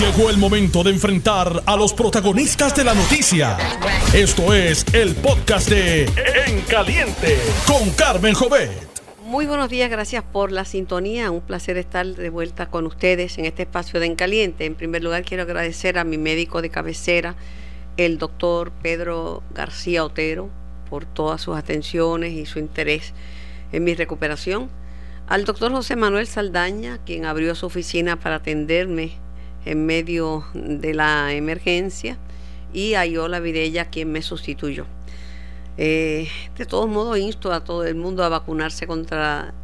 Llegó el momento de enfrentar a los protagonistas de la noticia. Esto es el podcast de En Caliente con Carmen Jovet. Muy buenos días, gracias por la sintonía. Un placer estar de vuelta con ustedes en este espacio de En Caliente. En primer lugar, quiero agradecer a mi médico de cabecera, el doctor Pedro García Otero, por todas sus atenciones y su interés en mi recuperación. Al doctor José Manuel Saldaña, quien abrió su oficina para atenderme en medio de la emergencia, y a Yola Vidella, quien me sustituyó. Eh, de todos modos, insto a todo el mundo a vacunarse contra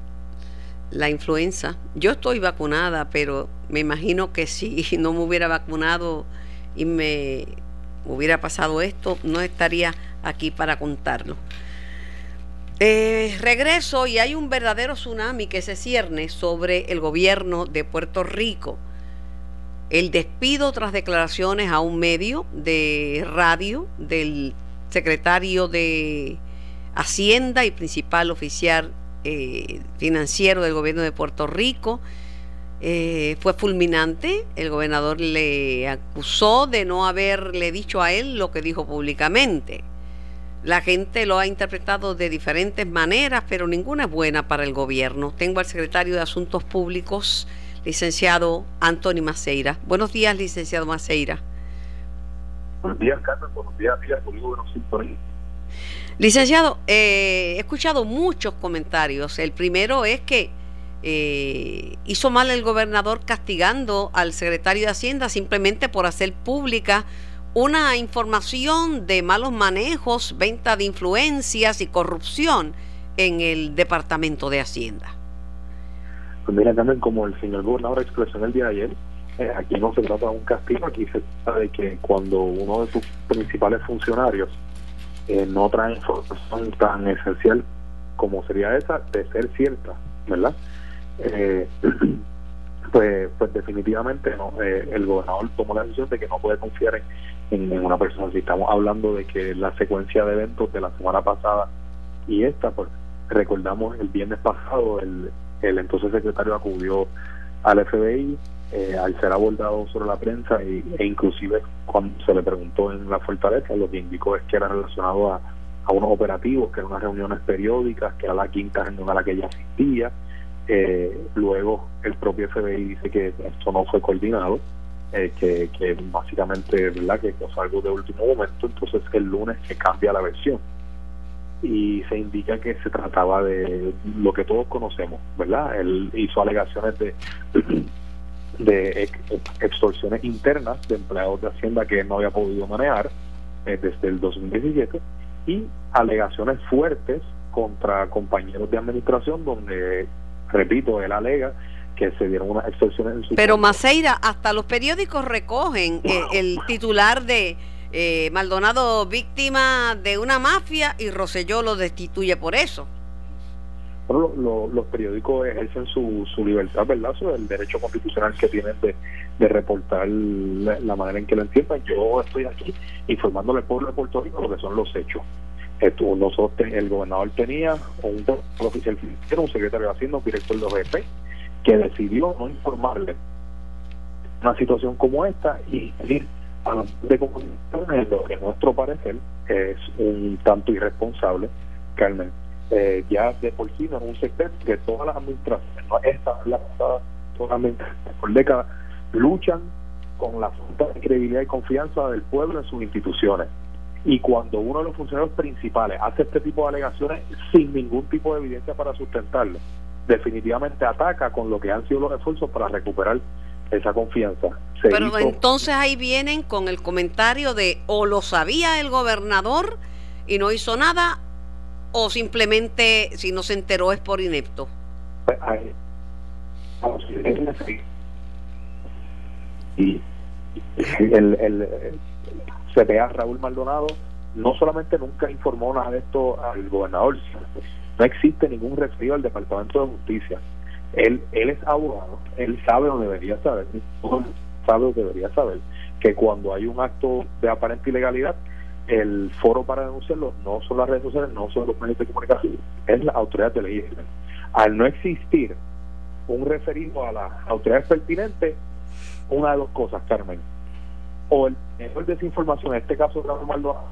la influenza. Yo estoy vacunada, pero me imagino que si no me hubiera vacunado y me hubiera pasado esto, no estaría aquí para contarlo. Eh, regreso y hay un verdadero tsunami que se cierne sobre el gobierno de Puerto Rico el despido tras declaraciones a un medio de radio del secretario de Hacienda y principal oficial eh, financiero del gobierno de Puerto Rico. Eh, fue fulminante. El gobernador le acusó de no haberle dicho a él lo que dijo públicamente. La gente lo ha interpretado de diferentes maneras, pero ninguna es buena para el gobierno. Tengo al secretario de Asuntos Públicos, licenciado Antonio Maceira. Buenos días, licenciado Maceira. Buenos días, Carmen. Buenos días, días, Licenciado, eh, he escuchado muchos comentarios. El primero es que eh, hizo mal el gobernador castigando al secretario de Hacienda simplemente por hacer pública una información de malos manejos, venta de influencias y corrupción en el Departamento de Hacienda. Pues mira, como el señor gobernador expresó en el día de ayer, eh, aquí no se trata de un castigo, aquí se trata de que cuando uno de sus principales funcionarios eh, no trae información tan esencial como sería esa, de ser cierta, ¿verdad? Eh, pues, pues definitivamente no, el gobernador tomó la decisión de que no puede confiar en, en, una persona. Si estamos hablando de que la secuencia de eventos de la semana pasada y esta, pues recordamos el viernes pasado, el, el entonces secretario acudió al FBI eh, al ser abordado sobre la prensa e inclusive cuando se le preguntó en la fortaleza lo que indicó es que era relacionado a, unos operativos, que eran unas reuniones periódicas, que era la quinta reunión a la que ella asistía. Eh, luego el propio FBI dice que esto no fue coordinado, eh, que, que básicamente verdad que es algo de último momento, entonces el lunes se cambia la versión y se indica que se trataba de lo que todos conocemos, ¿verdad? Él hizo alegaciones de de extorsiones internas de empleados de Hacienda que no había podido manejar eh, desde el 2017 y alegaciones fuertes contra compañeros de administración donde, repito, él alega que se dieron unas extorsiones en su Pero Maceira, hasta los periódicos recogen eh, el titular de eh, Maldonado víctima de una mafia y Roselló lo destituye por eso. Bueno, los periódicos ejercen su, su libertad, ¿verdad? Sobre el derecho constitucional que tienen de, reportar la, manera en que lo entiendan. Yo estoy aquí informándole al pueblo de Puerto Rico lo que son los hechos. Nosotros, el gobernador tenía un oficial financiero, un secretario de Hacienda, un director de OGP, que decidió no informarle una situación como esta y decir de comunicaciones, lo que en nuestro parecer es un tanto irresponsable, Carmen. Eh, ya de por sí no es un secreto que todas las administraciones, no esta la pasada, todas por décadas, luchan con la falta de credibilidad y confianza del pueblo en sus instituciones. Y cuando uno de los funcionarios principales hace este tipo de alegaciones sin ningún tipo de evidencia para sustentarlo, definitivamente ataca con lo que han sido los esfuerzos para recuperar esa confianza. Pero entonces ahí vienen con el comentario de o lo sabía el gobernador y no hizo nada o simplemente si no se enteró es por inepto. Pues, y el, el CPA Raúl Maldonado no solamente nunca informó nada de esto al gobernador, no existe ningún referido al Departamento de Justicia él, él es abogado, él sabe o debería saber, sabe o debería saber que cuando hay un acto de aparente ilegalidad, el foro para denunciarlo no son las redes sociales, no son los medios de comunicación, es la autoridad de ley. Al no existir un referido a las autoridades pertinentes, una de dos cosas, Carmen. O el de desinformación, en este caso Raúl Maldonado,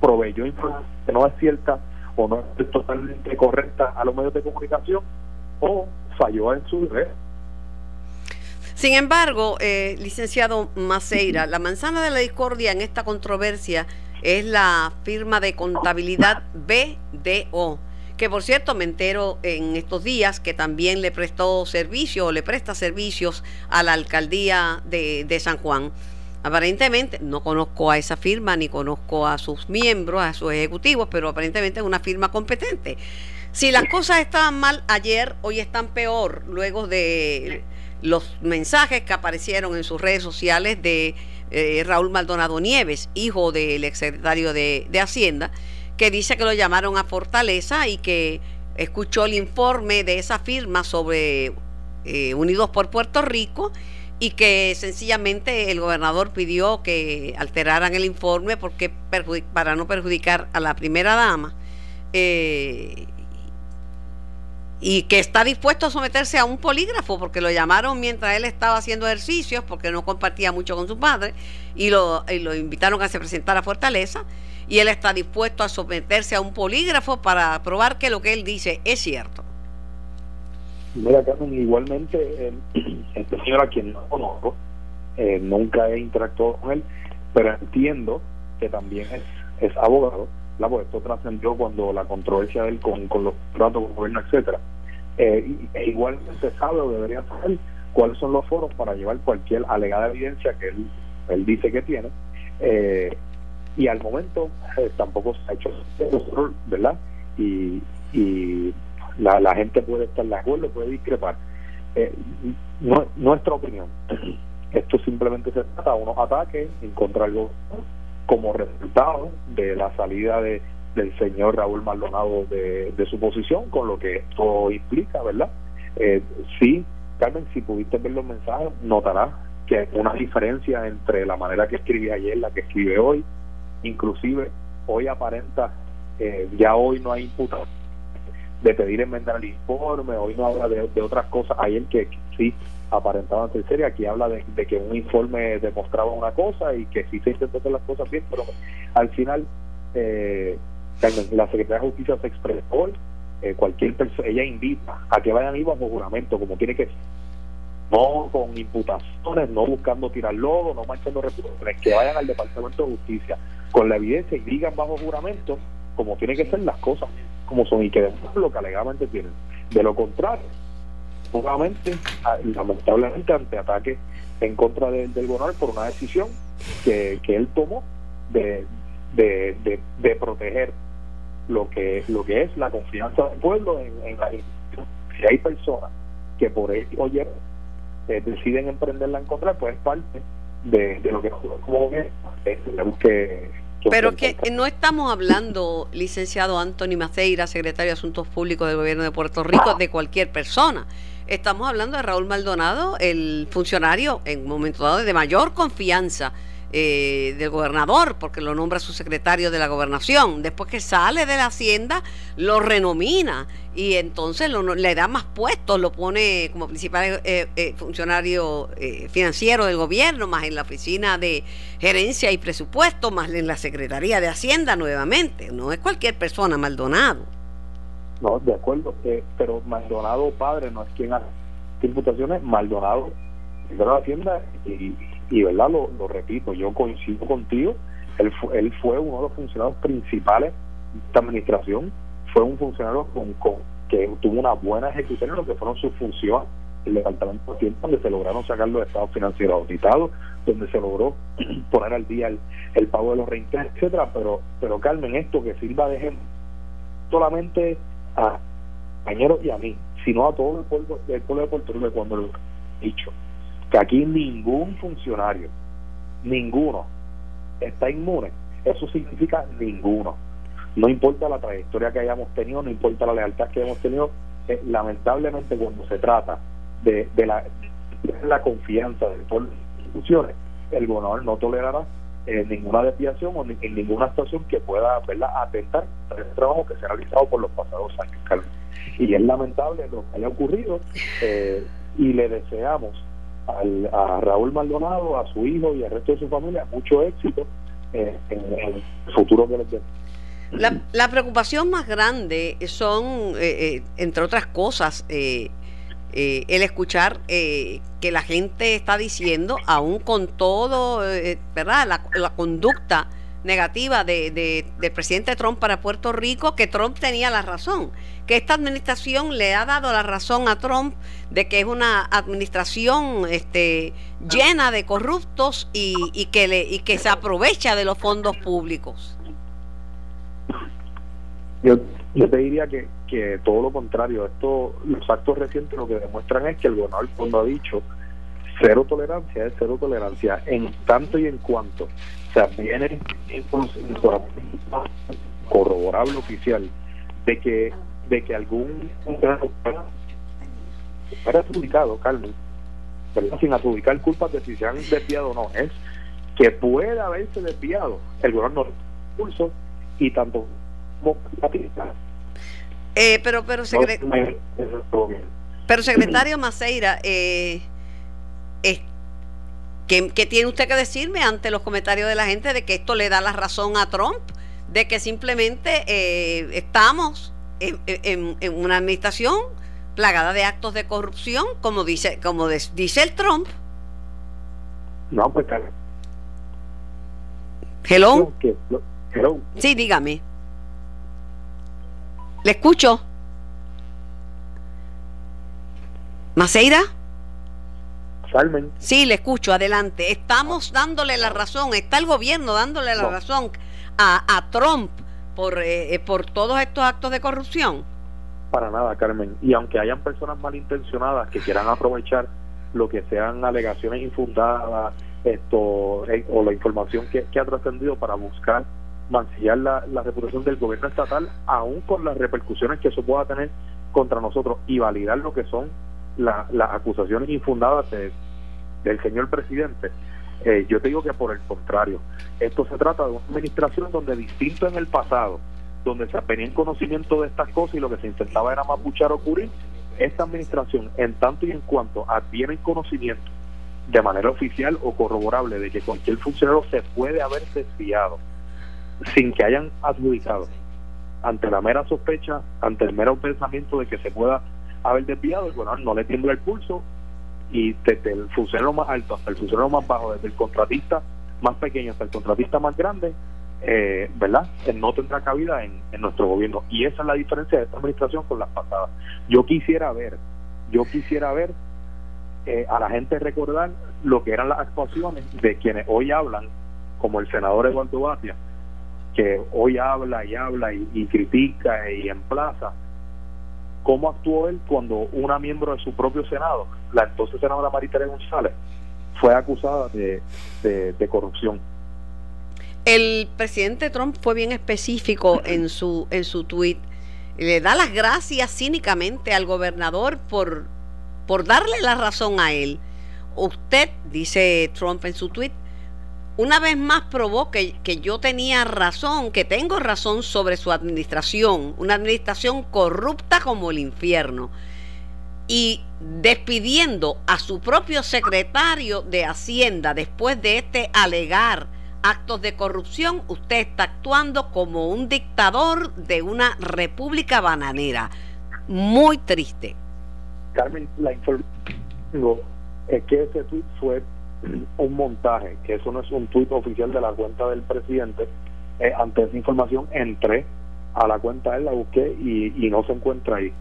proveyó información que no es cierta o no es totalmente correcta a los medios de comunicación, o falló en su red. Sin embargo, eh, licenciado Maceira, la manzana de la discordia en esta controversia es la firma de contabilidad BDO, que por cierto me entero en estos días que también le prestó servicio o le presta servicios a la alcaldía de, de San Juan. Aparentemente, no conozco a esa firma ni conozco a sus miembros, a sus ejecutivos, pero aparentemente es una firma competente. Si las cosas estaban mal ayer, hoy están peor, luego de los mensajes que aparecieron en sus redes sociales de eh, Raúl Maldonado Nieves, hijo del exsecretario de, de Hacienda, que dice que lo llamaron a Fortaleza y que escuchó el informe de esa firma sobre eh, Unidos por Puerto Rico y que sencillamente el gobernador pidió que alteraran el informe porque para no perjudicar a la primera dama. Eh, y que está dispuesto a someterse a un polígrafo porque lo llamaron mientras él estaba haciendo ejercicios porque no compartía mucho con su padre y lo, lo invitaron a se presentar a Fortaleza y él está dispuesto a someterse a un polígrafo para probar que lo que él dice es cierto. Mira, Carmen, igualmente, eh, este señor a quien no conozco, eh, nunca he interactuado con él, pero entiendo que también es, es abogado pues esto trascendió cuando la controversia de él con, los tratos con gobierno, etcétera. Eh, e igualmente sabe o debería saber cuáles son los foros para llevar cualquier alegada evidencia que él, él dice que tiene. Eh, y al momento eh, tampoco se ha hecho ¿verdad? Y, y la, la gente puede estar de acuerdo, puede discrepar. Eh, nuestra opinión, esto simplemente se trata de unos ataques en contra del gobierno como resultado de la salida de, del señor Raúl Maldonado de, su posición, con lo que esto implica, ¿verdad? Eh, sí, Carmen, si pudiste ver los mensajes, notarás que hay una diferencia entre la manera que escribí ayer, la que escribe hoy, inclusive hoy aparenta, eh, ya hoy no hay imputación de pedir enmendar el informe, hoy no habla de, de otras cosas, ayer que sí aparentaban ser seria. Aquí habla de, que un informe demostraba una cosa y que sí se intentó hacer las cosas bien, pero al final eh, la Secretaría de Justicia se expresó, eh, cualquier persona, ella invita a que vayan ahí bajo juramento, como tiene que ser. No con imputaciones, no buscando tirar lodo, no manchando reputaciones, que vayan al Departamento de Justicia con la evidencia y digan bajo juramento como tiene que ser las cosas, como son y que demuestren lo que alegadamente tienen. De lo contrario, nuevamente, lamentablemente, ante ataques en contra del gobernador por una decisión que, que él tomó de, de, de, proteger lo que lo que es la confianza del pueblo en, la institución. Si hay personas que por él oye eh, deciden emprenderla en contra, pues es parte de, lo que como que, que pero que no estamos hablando, licenciado Anthony Maceira, secretario de Asuntos Públicos del Gobierno de Puerto Rico, de cualquier persona. Estamos hablando de Raúl Maldonado, el funcionario en un momento dado de mayor confianza eh, del gobernador, porque lo nombra su secretario de la gobernación. Después que sale de la hacienda, lo renomina y entonces le da más puestos, lo pone como principal eh, eh, funcionario financiero del gobierno, más en la oficina de gerencia y presupuesto, más en la secretaría de hacienda nuevamente. No es cualquier persona, Maldonado. No, de acuerdo, eh, pero Maldonado padre no es quien hace imputaciones, Maldonado de la Hacienda y, y verdad lo, repito, yo coincido contigo, él, él fue uno de los funcionarios principales de esta administración, fue un funcionario con, que tuvo una buena ejecución en lo que fueron sus funciones. El departamento de tiempo donde se lograron sacar los estados financieros auditados, donde se logró poner al día el, pago de los reintegros, etcétera, pero pero Carmen, esto que sirva de solamente a compañeros y a mí, sino a todo el pueblo, el pueblo de Puerto Rico cuando lo he dicho, que aquí ningún funcionario, ninguno, está inmune, eso significa ninguno. No importa la trayectoria que hayamos tenido, no importa la lealtad que hayamos tenido, eh, lamentablemente cuando se trata de, de, la, confianza del pueblo de las instituciones, el gobernador no tolerará en ninguna desviación o en ninguna actuación que pueda ¿verdad? atentar el trabajo que se ha realizado por los pasados años. Y es lamentable lo que haya ocurrido eh, y le deseamos a Raúl Maldonado, a su hijo y al resto de su familia mucho éxito eh, en, el futuro que les La, la, preocupación más grande son, eh, eh, entre otras cosas, el escuchar que la gente está diciendo, aún con todo, ¿verdad? La, la conducta negativa de, de, del presidente Trump para Puerto Rico, que Trump tenía la razón, que esta administración le ha dado la razón a Trump de que es una administración este, llena de corruptos y, y que, le, y que se aprovecha de los fondos públicos. Yo, yo te diría que, que todo lo contrario, esto, los actos recientes lo que demuestran es que el gobernador cuando ha dicho cero tolerancia es cero tolerancia en tanto y en cuanto o sea, viene corroborable oficial de que de que algún fuera adjudicado, Carmen, sin adjudicar culpas de si se han desviado o no, es que puede haberse desviado el gobierno pulso y tanto como eh, pero pero pero secretario Maceira eh, ¿Qué, tiene usted que decirme ante los comentarios de la gente de que esto le da la razón a Trump? De que simplemente eh, estamos en, una administración plagada de actos de corrupción, como dice, como dice el Trump. No, pues claro. Hello. Hello. Sí, dígame. ¿Le escucho? ¿Maceira? Sí, le escucho, adelante. Estamos dándole la razón, está el gobierno dándole la razón a, a Trump por, eh, eh, por todos estos actos de corrupción. Para nada, Carmen. Y aunque hayan personas malintencionadas que quieran aprovechar lo que sean alegaciones infundadas esto eh, o la información que, ha trascendido para buscar mancillar la, la reputación del gobierno estatal, aún con las repercusiones que eso pueda tener contra nosotros y validar lo que son las acusaciones infundadas del señor presidente, eh, yo te digo que por el contrario, esto se trata de una administración donde distinto en el pasado, donde se tenía en conocimiento de estas cosas y lo que se intentaba era mapuchar o cubrir, esta administración, en tanto y en cuanto adviene conocimiento de manera oficial o corroborable de que cualquier funcionario se puede haber desviado sin que hayan adjudicado ante la mera sospecha, ante el mero pensamiento de que se pueda haber desviado, el gobernador no le tiembla el pulso y desde el funcionario más alto hasta el funcionario más bajo, desde el contratista más pequeño hasta el contratista más grande, eh, ¿verdad? no tendrá cabida en, nuestro gobierno. Y esa es la diferencia de esta administración con las pasadas. Yo quisiera ver, yo quisiera ver eh, a la gente recordar lo que eran las actuaciones de quienes hoy hablan, como el senador Eduardo Batia, que hoy habla y habla y, y critica y emplaza cómo actuó él cuando una miembro de su propio Senado, la entonces senadora Maritere González, fue acusada de, de, corrupción. El presidente Trump fue bien específico en su en su tuit. Le da las gracias cínicamente al gobernador por, por darle la razón a él. Usted, dice Trump en su tuit, una vez más probó que, yo tenía razón, que tengo razón sobre su administración, una administración corrupta como el infierno. Y despidiendo a su propio secretario de Hacienda después de este alegar actos de corrupción, usted está actuando como un dictador de una república bananera. Muy triste. Carmen, la información es que ese tweet fue un montaje, que eso no es un tuit oficial de la cuenta del presidente. Eh, ante esa información entré a la cuenta, él la busqué y, no se encuentra ahí.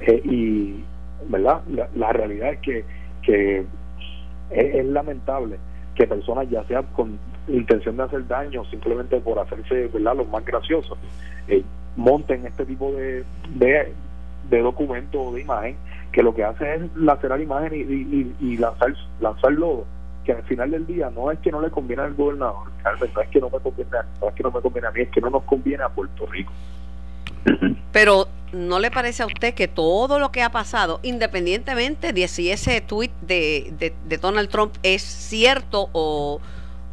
Eh, y, ¿verdad? La, realidad es que, que es, lamentable que personas, ya sea con intención de hacer daño, simplemente por hacerse, ¿verdad?, los más graciosos, eh, monten este tipo de, de, de documento o de imagen que lo que hace es lacerar imagen y, y, y lanzar, lanzar lodo que al final del día no es que no le conviene al gobernador, no es que no me conviene, no es que no me conviene a mí, es que no nos conviene a Puerto Rico. Pero ¿no le parece a usted que todo lo que ha pasado, independientemente de si ese tweet de, de, Donald Trump es cierto o,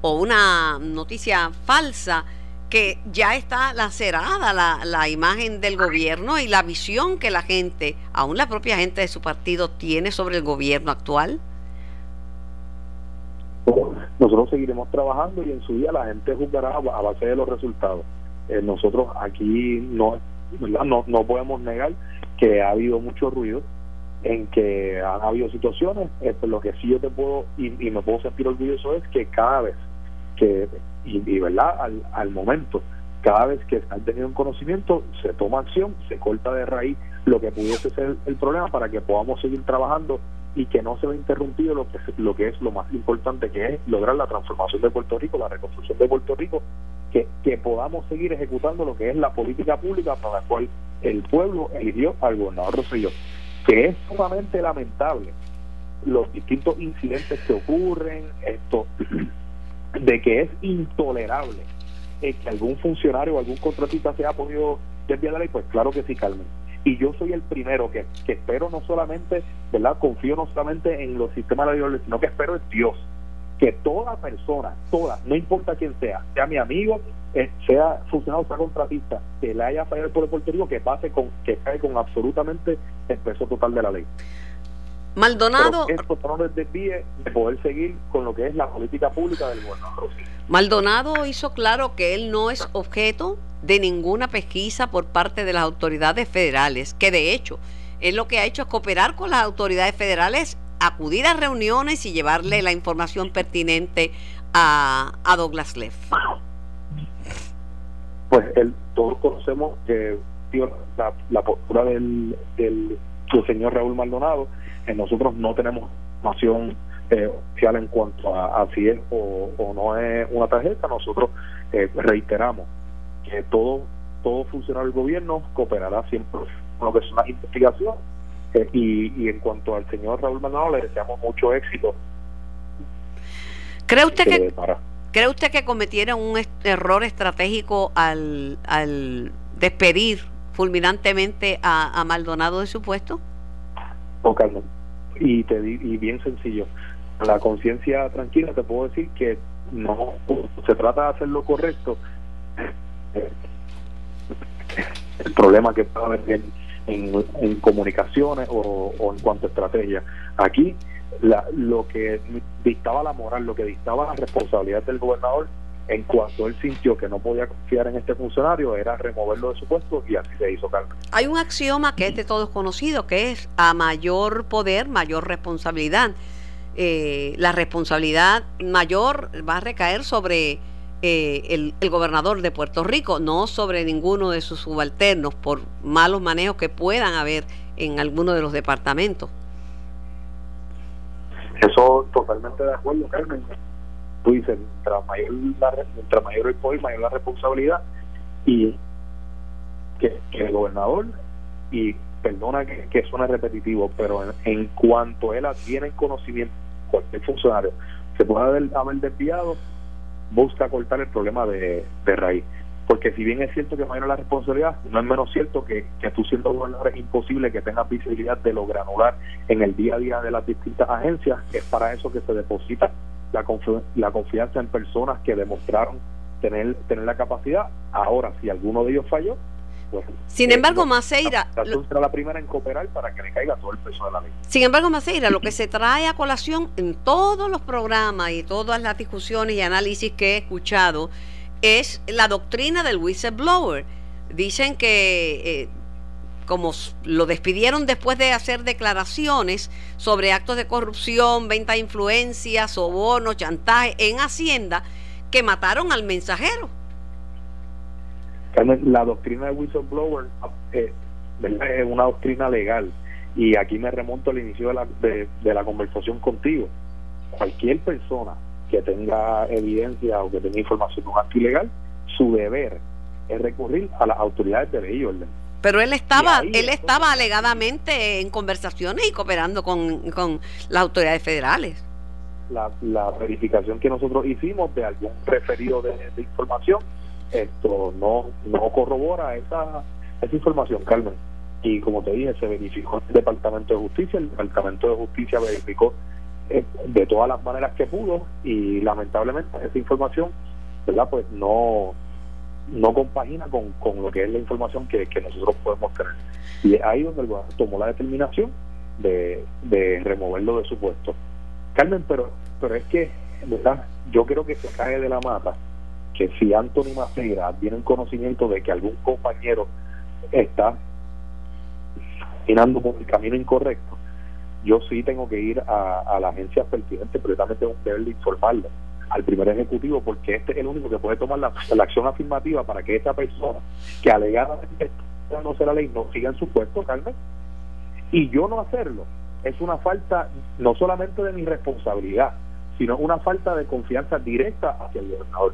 o, una noticia falsa, que ya está lacerada la, la imagen del gobierno y la visión que la gente, aún la propia gente de su partido, tiene sobre el gobierno actual? Nosotros seguiremos trabajando y en su día la gente juzgará a base de los resultados. Eh, nosotros aquí no, no no podemos negar que ha habido mucho ruido, en que han habido situaciones, eh, lo que sí yo te puedo y, me puedo sentir orgulloso es que cada vez que, y, verdad, al, al momento, cada vez que han tenido un conocimiento, se toma acción, se corta de raíz lo que pudiese ser el problema para que podamos seguir trabajando y que no se vea interrumpido lo que, lo que es lo más importante, que es lograr la transformación de Puerto Rico, la reconstrucción de Puerto Rico, que, que podamos seguir ejecutando lo que es la política pública para la cual el pueblo eligió al gobernador Rosselló, que es sumamente lamentable los distintos incidentes que ocurren, esto de que es intolerable que algún funcionario o algún contratista se haya podido desviar la ley, pues claro que sí, Carmen y yo soy el primero que, que espero no solamente, ¿verdad? Confío no solamente en los sistemas de la ley, sino que espero en Dios. Que toda persona, toda, no importa quién sea, sea mi amigo, eh, sea funcionario, sea contratista, que le haya fallado el pueblo que pase con, que cae con absolutamente el peso total de la ley. Maldonado. esto no les desvíe de poder seguir con lo que es la política pública del gobernador. Maldonado hizo claro que él no es objeto de ninguna pesquisa por parte de las autoridades federales, que de hecho él lo que ha hecho es cooperar con las autoridades federales, acudir a reuniones y llevarle la información pertinente a, a Douglas Leff. Pues el, todos conocemos que la, la postura del, del, señor Raúl Maldonado, nosotros no tenemos información eh, oficial en cuanto a, si es o, no es una tarjeta, nosotros eh, reiteramos que todo todo funcionario del gobierno cooperará siempre con lo que es una investigación eh, y, en cuanto al señor Raúl Maldonado le deseamos mucho éxito. ¿Cree usted que, ¿cree usted que cometieron un error estratégico al, al despedir fulminantemente a, Maldonado de su puesto? Y, te, y bien sencillo. La conciencia tranquila te puedo decir que no se trata de hacer lo correcto el problema que puede haber en, comunicaciones o, en cuanto a estrategia. Aquí la, lo que dictaba la moral, lo que dictaba la responsabilidad del gobernador en cuanto él sintió que no podía confiar en este funcionario era removerlo de su puesto y así se hizo Carmen. Hay un axioma que es de todos conocido, que es a mayor poder, mayor responsabilidad. Eh, la responsabilidad mayor va a recaer sobre eh, el, gobernador de Puerto Rico, no sobre ninguno de sus subalternos por malos manejos que puedan haber en alguno de los departamentos. Eso totalmente de acuerdo, Carmen. Tú dices, mientras mayor, la, mayor el poder, mayor la responsabilidad y que, el gobernador, y perdona que, que suene repetitivo, pero en, cuanto él tiene conocimiento, cualquier funcionario se puede haber, haber desviado, busca cortar el problema de, raíz. Porque si bien es cierto que mayor la responsabilidad, no es menos cierto que, que tú siendo gobernador es imposible que tengas visibilidad de lo granular en el día a día de las distintas agencias. Es para eso que se deposita la, la confianza en personas que demostraron tener, tener la capacidad. Ahora, si alguno de ellos falló, sin embargo, Maceira. La, primera en cooperar para que le caiga todo el peso de la ley. Sin embargo, Maceira, lo que se trae a colación en todos los programas y todas las discusiones y análisis que he escuchado es la doctrina del whistleblower. Dicen que. Eh, como lo despidieron después de hacer declaraciones sobre actos de corrupción, venta de influencias, soborno, chantaje en Hacienda, que mataron al mensajero la doctrina de whistleblower eh, es una doctrina legal y aquí me remonto al inicio de la, de, la conversación contigo. Cualquier persona que tenga evidencia o que tenga información de un acto ilegal, su deber es recurrir a las autoridades de ley y orden. Pero él estaba, él estaba alegadamente en conversaciones y cooperando con, con las autoridades federales. La, la verificación que nosotros hicimos de algún referido de información esto no, no corrobora esa, esa información, Carmen. Y como te dije, se verificó en el Departamento de Justicia, el Departamento de Justicia verificó eh, de todas las maneras que pudo y lamentablemente esa información, ¿verdad? Pues no no compagina con, con lo que es la información que, que nosotros podemos tener. Y es ahí donde el gobierno tomó la determinación de, de removerlo de su puesto. Carmen, pero, pero es que ¿verdad? Yo creo que se cae de la mata que si Anthony Macera tiene un conocimiento de que algún compañero está caminando por el camino incorrecto, yo sí tengo que ir a, la agencia pertinente, precisamente un deber de informarle al primer ejecutivo, porque este es el único que puede tomar la, acción afirmativa para que esta persona que alegadamente no será ley no siga en su puesto, Carmen. Y yo no hacerlo es una falta no solamente de mi responsabilidad, sino una falta de confianza directa hacia el gobernador.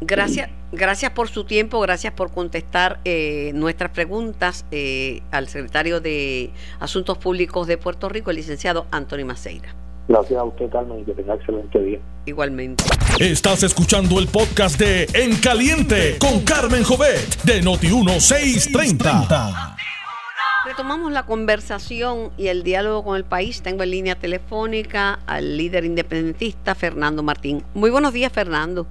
Gracias, gracias por su tiempo, gracias por contestar eh, nuestras preguntas eh, al secretario de Asuntos Públicos de Puerto Rico, el licenciado Anthony Maceira. Gracias a usted, Carmen, y que tenga excelente día. Igualmente. Estás escuchando el podcast de En Caliente con Carmen Jovet de Noti1630. Retomamos la conversación y el diálogo con el país. Tengo en línea telefónica al líder independentista Fernando Martín. Muy buenos días, Fernando.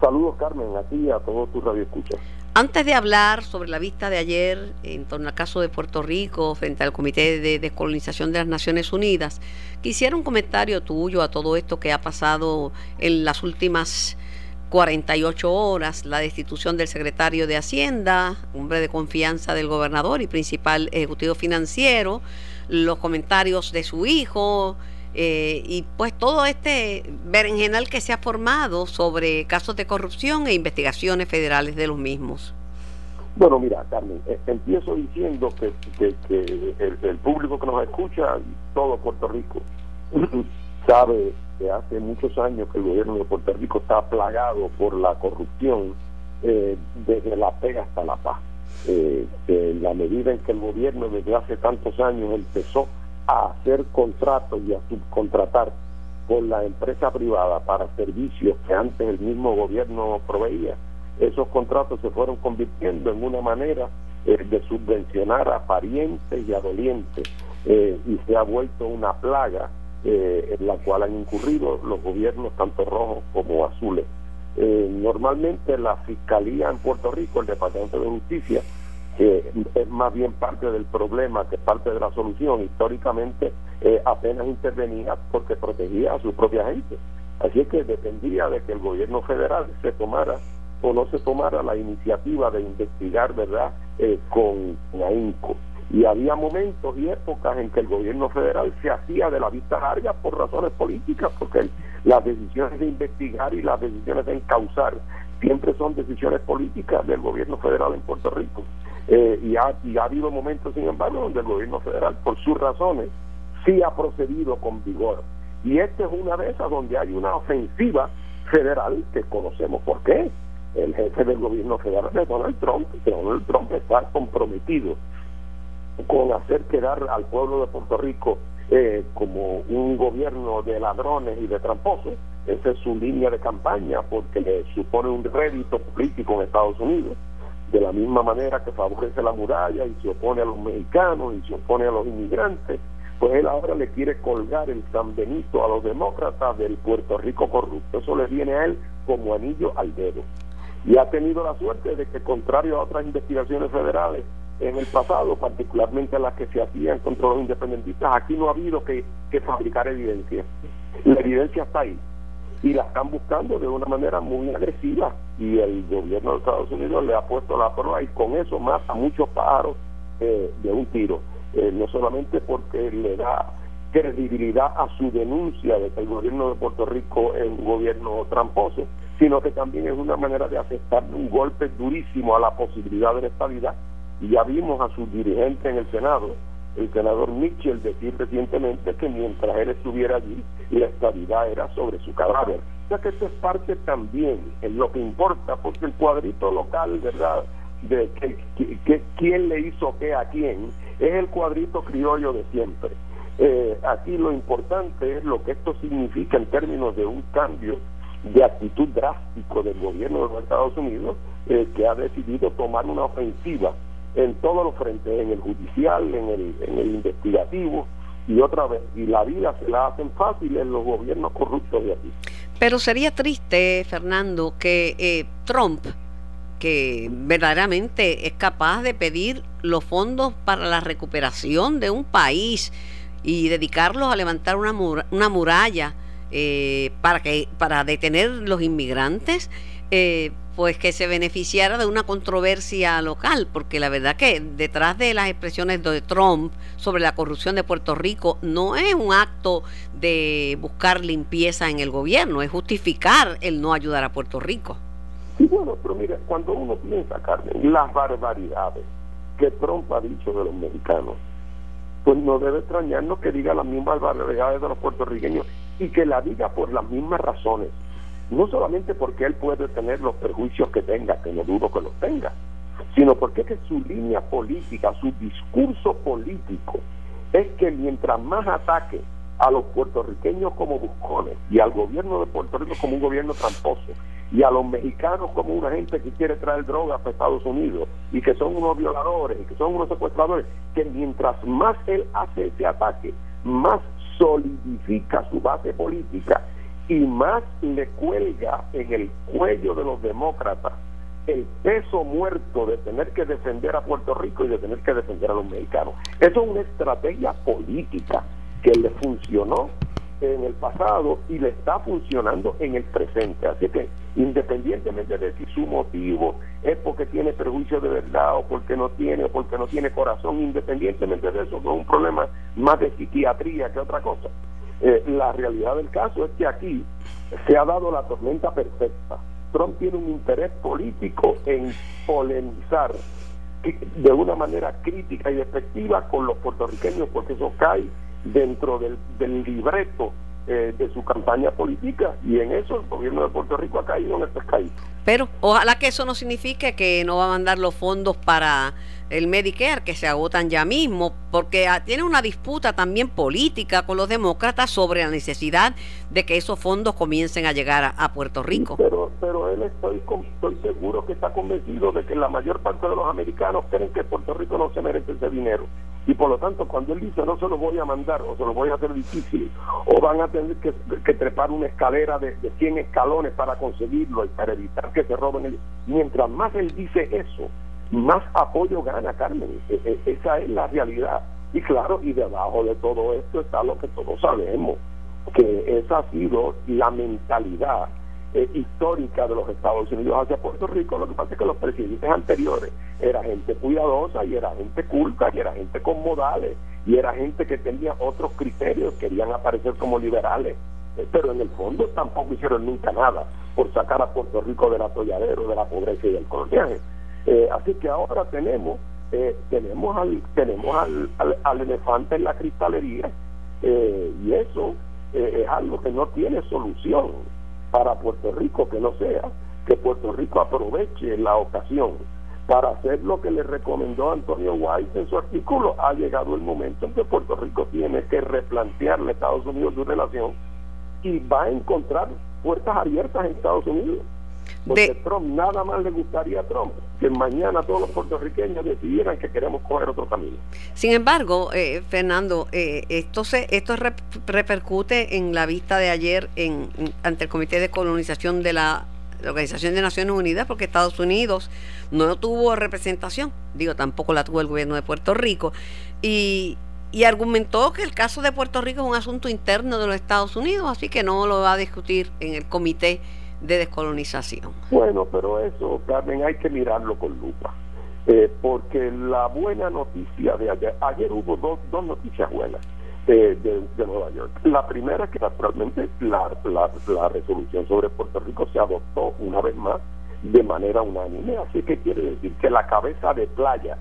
Saludos, Carmen, a ti y a todos tus radioescuchas. Antes de hablar sobre la vista de ayer en torno al caso de Puerto Rico frente al Comité de Descolonización de las Naciones Unidas, quisiera un comentario tuyo a todo esto que ha pasado en las últimas 48 horas, la destitución del secretario de Hacienda, hombre de confianza del gobernador y principal ejecutivo financiero, los comentarios de su hijo, eh, y pues todo este berenjenal que se ha formado sobre casos de corrupción e investigaciones federales de los mismos. Bueno, mira, Carmen, eh, empiezo diciendo que, el, público que nos escucha, todo Puerto Rico, sabe que hace muchos años que el gobierno de Puerto Rico está plagado por la corrupción eh, desde la pega hasta la paz. en la medida en que el gobierno desde hace tantos años empezó a hacer contratos y a subcontratar con la empresa privada para servicios que antes el mismo gobierno proveía, esos contratos se fueron convirtiendo en una manera eh, de subvencionar a parientes y a dolientes eh, y se ha vuelto una plaga eh, en la cual han incurrido los gobiernos tanto rojos como azules. normalmente la Fiscalía en Puerto Rico, el Departamento de Justicia, que es más bien parte del problema que parte de la solución. Históricamente eh, apenas intervenía porque protegía a su propia gente. Así es que dependía de que el gobierno federal se tomara o no se tomara la iniciativa de investigar, ¿verdad?, eh, con, ahínco. Y había momentos y épocas en que el gobierno federal se hacía de la vista larga por razones políticas, porque las decisiones de investigar y las decisiones de encauzar siempre son decisiones políticas del gobierno federal en Puerto Rico. Eh, y, ha, ha habido momentos, sin embargo, donde el gobierno federal, por sus razones, sí ha procedido con vigor. Y esta es una de esas donde hay una ofensiva federal que conocemos por qué. El jefe del gobierno federal es Donald Trump, Donald Trump está comprometido con hacer quedar al pueblo de Puerto Rico eh, como un gobierno de ladrones y de tramposos. Esa es su línea de campaña porque le supone un rédito político en Estados Unidos de la misma manera que favorece la muralla y se opone a los mexicanos y se opone a los inmigrantes, pues él ahora le quiere colgar el San Benito a los demócratas del Puerto Rico corrupto. Eso le viene a él como anillo al dedo. Y ha tenido la suerte de que, contrario a otras investigaciones federales en el pasado, particularmente las que se hacían contra los independentistas, aquí no ha habido que, que fabricar evidencia. La evidencia está ahí y la están buscando de una manera muy agresiva y el gobierno de Estados Unidos le ha puesto la prueba y con eso mata muchos pájaros eh, de un tiro, eh, no solamente porque le da credibilidad a su denuncia de que el gobierno de Puerto Rico es un gobierno tramposo, sino que también es una manera de aceptar un golpe durísimo a la posibilidad de la estabilidad. Y ya vimos a sus dirigentes en el Senado el senador Mitchell decir recientemente que mientras él estuviera allí, la estabilidad era sobre su cadáver. O sea que esto es parte también en lo que importa, porque el cuadrito local, ¿verdad? De que, quién le hizo qué a quién, es el cuadrito criollo de siempre. Eh, aquí lo importante es lo que esto significa en términos de un cambio de actitud drástico del gobierno de los Estados Unidos, eh, que ha decidido tomar una ofensiva en todos los frentes, en el judicial, en el, en el investigativo y otra vez, y la vida se la hacen fácil en los gobiernos corruptos de aquí. Pero sería triste, Fernando, que eh, Trump, que verdaderamente es capaz de pedir los fondos para la recuperación de un país y dedicarlos a levantar una, una muralla, eh, para, que, para detener los inmigrantes, eh, pues que se beneficiara de una controversia local, porque la verdad que detrás de las expresiones de Trump sobre la corrupción de Puerto Rico no es un acto de buscar limpieza en el gobierno, es justificar el no ayudar a Puerto Rico. Sí, bueno, pero mira, cuando uno piensa, Carmen, las barbaridades que Trump ha dicho de los mexicanos, pues no debe extrañarnos que diga las mismas barbaridades de los puertorriqueños y que la diga por las mismas razones no solamente porque él puede tener los perjuicios que tenga, que no dudo que los tenga, sino porque es que su línea política, su discurso político, es que mientras más ataque a los puertorriqueños como buscones y al gobierno de Puerto Rico como un gobierno tramposo y a los mexicanos como una gente que quiere traer drogas a Estados Unidos y que son unos violadores y que son unos secuestradores, que mientras más él hace ese ataque, más solidifica su base política y más le cuelga en el cuello de los demócratas el peso muerto de tener que defender a Puerto Rico y de tener que defender a los mexicanos. Eso es una estrategia política que le funcionó en el pasado y le está funcionando en el presente. Así que independientemente de si su motivo es porque tiene prejuicio de verdad o porque no tiene o porque no tiene corazón, independientemente de eso, no es un problema más de psiquiatría que otra cosa. Eh, la realidad del caso es que aquí se ha dado la tormenta perfecta. Trump tiene un interés político en polemizar de una manera crítica y efectiva con los puertorriqueños, porque eso cae dentro del, del libreto eh, de su campaña política y en eso el gobierno de Puerto Rico ha caído en este caído. Pero ojalá que eso no signifique que no va a mandar los fondos para el Medicare, que se agotan ya mismo, porque ah, tiene una disputa también política con los demócratas sobre la necesidad de que esos fondos comiencen a llegar a, Puerto Rico. Pero, pero él estoy, estoy seguro que está convencido de que la mayor parte de los americanos creen que Puerto Rico no se merece ese dinero. Y por lo tanto, cuando él dice no se lo voy a mandar o se lo voy a hacer difícil, o van a tener que, trepar una escalera de, de 100 escalones para conseguirlo y para evitar que se roben el... Mientras más él dice eso, más apoyo gana Carmen. E, e, esa es la realidad. Y claro, y debajo de todo esto está lo que todos sabemos, que esa ha sido la mentalidad eh, histórica de los Estados Unidos hacia Puerto Rico. Lo que pasa es que los presidentes anteriores era gente cuidadosa y era gente culta y era gente con modales y era gente que tenía otros criterios, querían aparecer como liberales. Eh, pero en el fondo tampoco hicieron nunca nada por sacar a Puerto Rico del atolladero, de la pobreza y del coloniaje. Eh, así que ahora tenemos eh, tenemos al tenemos al, al, elefante en la cristalería eh, y eso es algo que no tiene solución para Puerto Rico que no sea que Puerto Rico aproveche la ocasión para hacer lo que le recomendó Antonio White en su artículo. Ha llegado el momento en que Puerto Rico tiene que replantearle a Estados Unidos su relación y va a encontrar puertas abiertas en Estados Unidos. Porque Trump nada más le gustaría a Trump que mañana todos los puertorriqueños decidieran que queremos coger otro camino. Sin embargo, eh, Fernando, eh, esto se esto repercute en la vista de ayer en, ante el Comité de Colonización de la, Organización de Naciones Unidas, porque Estados Unidos no tuvo representación, digo, tampoco la tuvo el gobierno de Puerto Rico, y, y argumentó que el caso de Puerto Rico es un asunto interno de los Estados Unidos, así que no lo va a discutir en el Comité de descolonización. Bueno, pero eso, Carmen, hay que mirarlo con lupa. Eh, porque la buena noticia de ayer, ayer hubo dos, dos noticias buenas eh, de, Nueva York. La primera es que naturalmente la, la, la resolución sobre Puerto Rico se adoptó una vez más de manera unánime, así que quiere decir que la cabeza de playa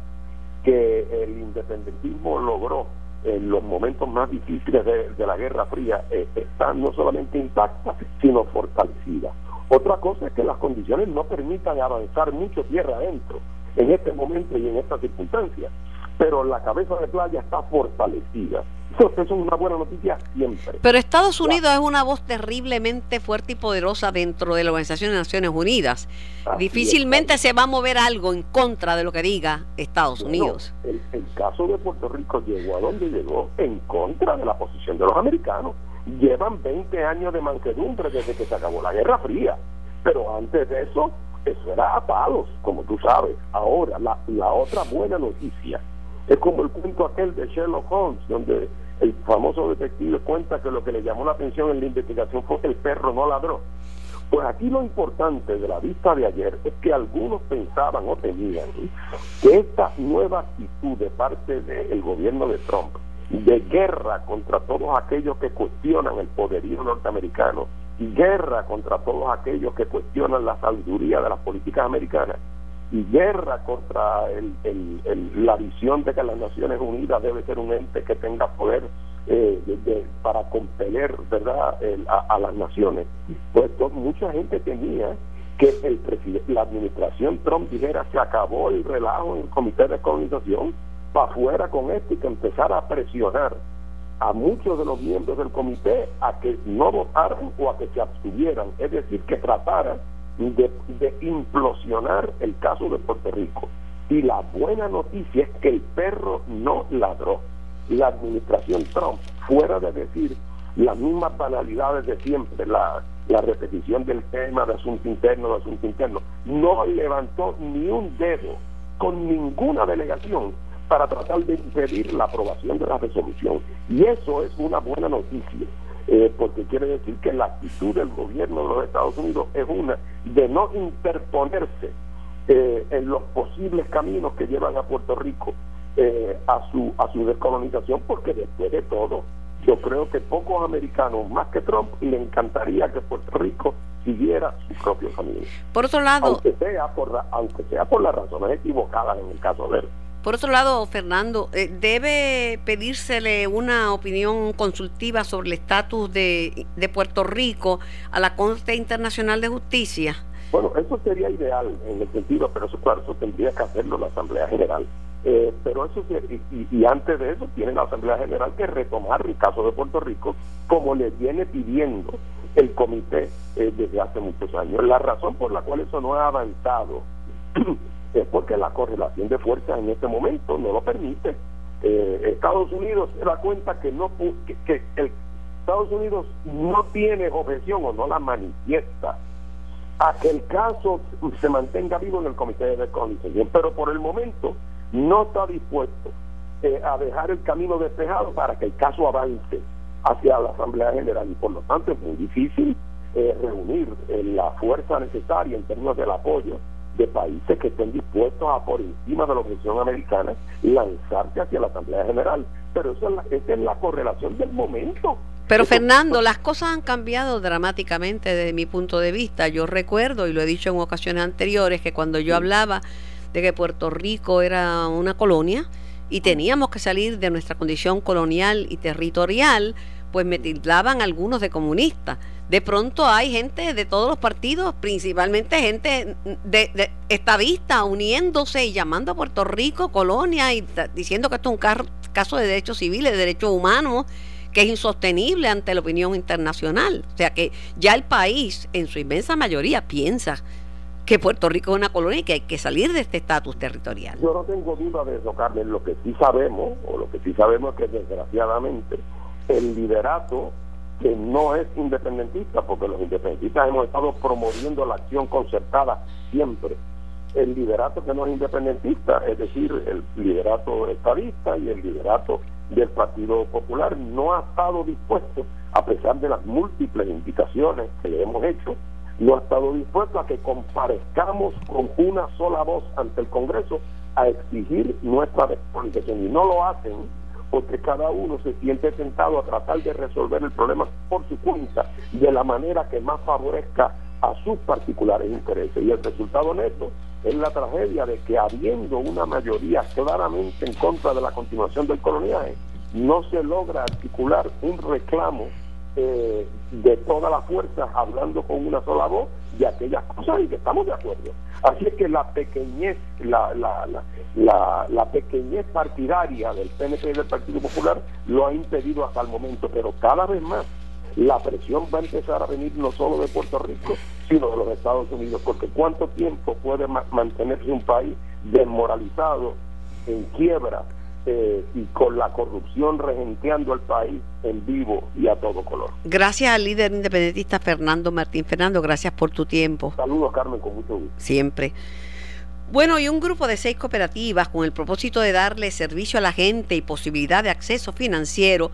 que el independentismo logró en los momentos más difíciles de, la Guerra Fría eh, está no solamente intacta, sino fortalecida. Otra cosa es que las condiciones no permitan avanzar mucho tierra adentro en este momento y en estas circunstancias, pero la cabeza de playa está fortalecida. Eso, es una buena noticia siempre. Pero Estados Unidos es una voz terriblemente fuerte y poderosa dentro de la Organización de Naciones Unidas. Difícilmente se va a mover algo en contra de lo que diga Estados Unidos. el, el caso de Puerto Rico llegó a donde llegó en contra de la posición de los americanos llevan 20 años de mansedumbre desde que se acabó la Guerra Fría. Pero antes de eso, eso era a palos, como tú sabes. Ahora, la, la otra buena noticia es como el cuento aquel de Sherlock Holmes, donde el famoso detective cuenta que lo que le llamó la atención en la investigación fue que el perro no ladró. Pues aquí lo importante de la vista de ayer es que algunos pensaban o temían que esta nueva actitud de parte del gobierno de Trump de guerra contra todos aquellos que cuestionan el poderío norteamericano y guerra contra todos aquellos que cuestionan la sabiduría de las políticas americanas y guerra contra la visión de que las Naciones Unidas debe ser un ente que tenga poder eh, para compeler verdad a, las naciones. Pues mucha gente tenía que el la administración Trump dijera se acabó el relajo en el comité de colonización para afuera con esto y que empezara a presionar a muchos de los miembros del comité a que no votaran o a que se abstuvieran, es decir, que trataran de, de implosionar el caso de Puerto Rico. Y la buena noticia es que el perro no ladró. La administración Trump, fuera de decir las mismas banalidades de siempre, la, la repetición del tema de asunto interno, de asunto interno, no levantó ni un dedo con ninguna delegación para tratar de impedir la aprobación de la resolución. Y eso es una buena noticia, eh, porque quiere decir que la actitud del gobierno de los Estados Unidos es una de no interponerse eh, en los posibles caminos que llevan a Puerto Rico eh, a su a su descolonización, porque después de todo, yo creo que pocos americanos, más que Trump, le encantaría que Puerto Rico siguiera su propio camino. Por otro lado, aunque sea por, aunque sea por las razones equivocadas en el caso de él. Por otro lado, Fernando, eh, ¿debe pedírsele una opinión consultiva sobre el estatus de, Puerto Rico a la Corte Internacional de Justicia? Bueno, eso sería ideal en el sentido, pero eso claro, eso tendría que hacerlo la Asamblea General. Eh, pero eso y, y, antes de eso tiene la Asamblea General que retomar el caso de Puerto Rico como le viene pidiendo el comité eh, desde hace muchos años. La razón por la cual eso no ha avanzado es porque la correlación de fuerzas en este momento no lo permite. Eh, Estados Unidos se da cuenta que no que, el, Estados Unidos no tiene objeción o no la manifiesta a que el caso se mantenga vivo en el Comité de Descolonización, pero por el momento no está dispuesto eh, a dejar el camino despejado para que el caso avance hacia la Asamblea General y por lo tanto es muy difícil eh, reunir la fuerza necesaria en términos del apoyo de países que estén dispuestos a, por encima de la objeción americana, lanzarse hacia la Asamblea General. Pero eso es la, esa es la correlación del momento. Pero Fernando, las cosas han cambiado dramáticamente desde mi punto de vista. Yo recuerdo, y lo he dicho en ocasiones anteriores, que cuando yo hablaba de que Puerto Rico era una colonia y teníamos que salir de nuestra condición colonial y territorial, pues me tildaban algunos de comunistas de pronto hay gente de todos los partidos, principalmente gente de, estadista, uniéndose y llamando a Puerto Rico colonia y diciendo que esto es un caso de derechos civiles, de derechos humanos, que es insostenible ante la opinión internacional. O sea que ya el país, en su inmensa mayoría, piensa que Puerto Rico es una colonia y que hay que salir de este estatus territorial. Yo no tengo duda de eso, Carmen. Lo que sí sabemos, o lo que sí sabemos es que desgraciadamente el liderato que no es independentista, porque los independentistas hemos estado promoviendo la acción concertada siempre. El liderato que no es independentista, es decir, el liderato estadista y el liderato del Partido Popular, no ha estado dispuesto, a pesar de las múltiples invitaciones que le hemos hecho, no ha estado dispuesto a que comparezcamos con una sola voz ante el Congreso a exigir nuestra despolitización. Y no lo hacen porque cada uno se siente tentado a tratar de resolver el problema por su cuenta de la manera que más favorezca a sus particulares intereses. Y el resultado neto es la tragedia de que habiendo una mayoría claramente en contra de la continuación del coloniaje, no se logra articular un reclamo eh, de toda la fuerza hablando con una sola voz de aquellas cosas y que estamos de acuerdo. Así es que la pequeñez, la, la, la, la, pequeñez partidaria del PNP y del Partido Popular lo ha impedido hasta el momento, pero cada vez más la presión va a empezar a venir no solo de Puerto Rico, sino de los Estados Unidos, porque cuánto tiempo puede mantenerse un país desmoralizado, en quiebra, eh, y con la corrupción regenteando el país en vivo y a todo color. Gracias al líder independentista Fernando Martín. Fernando, gracias por tu tiempo. Saludos, Carmen, con mucho gusto. Siempre. Bueno, y un grupo de seis cooperativas con el propósito de darle servicio a la gente y posibilidad de acceso financiero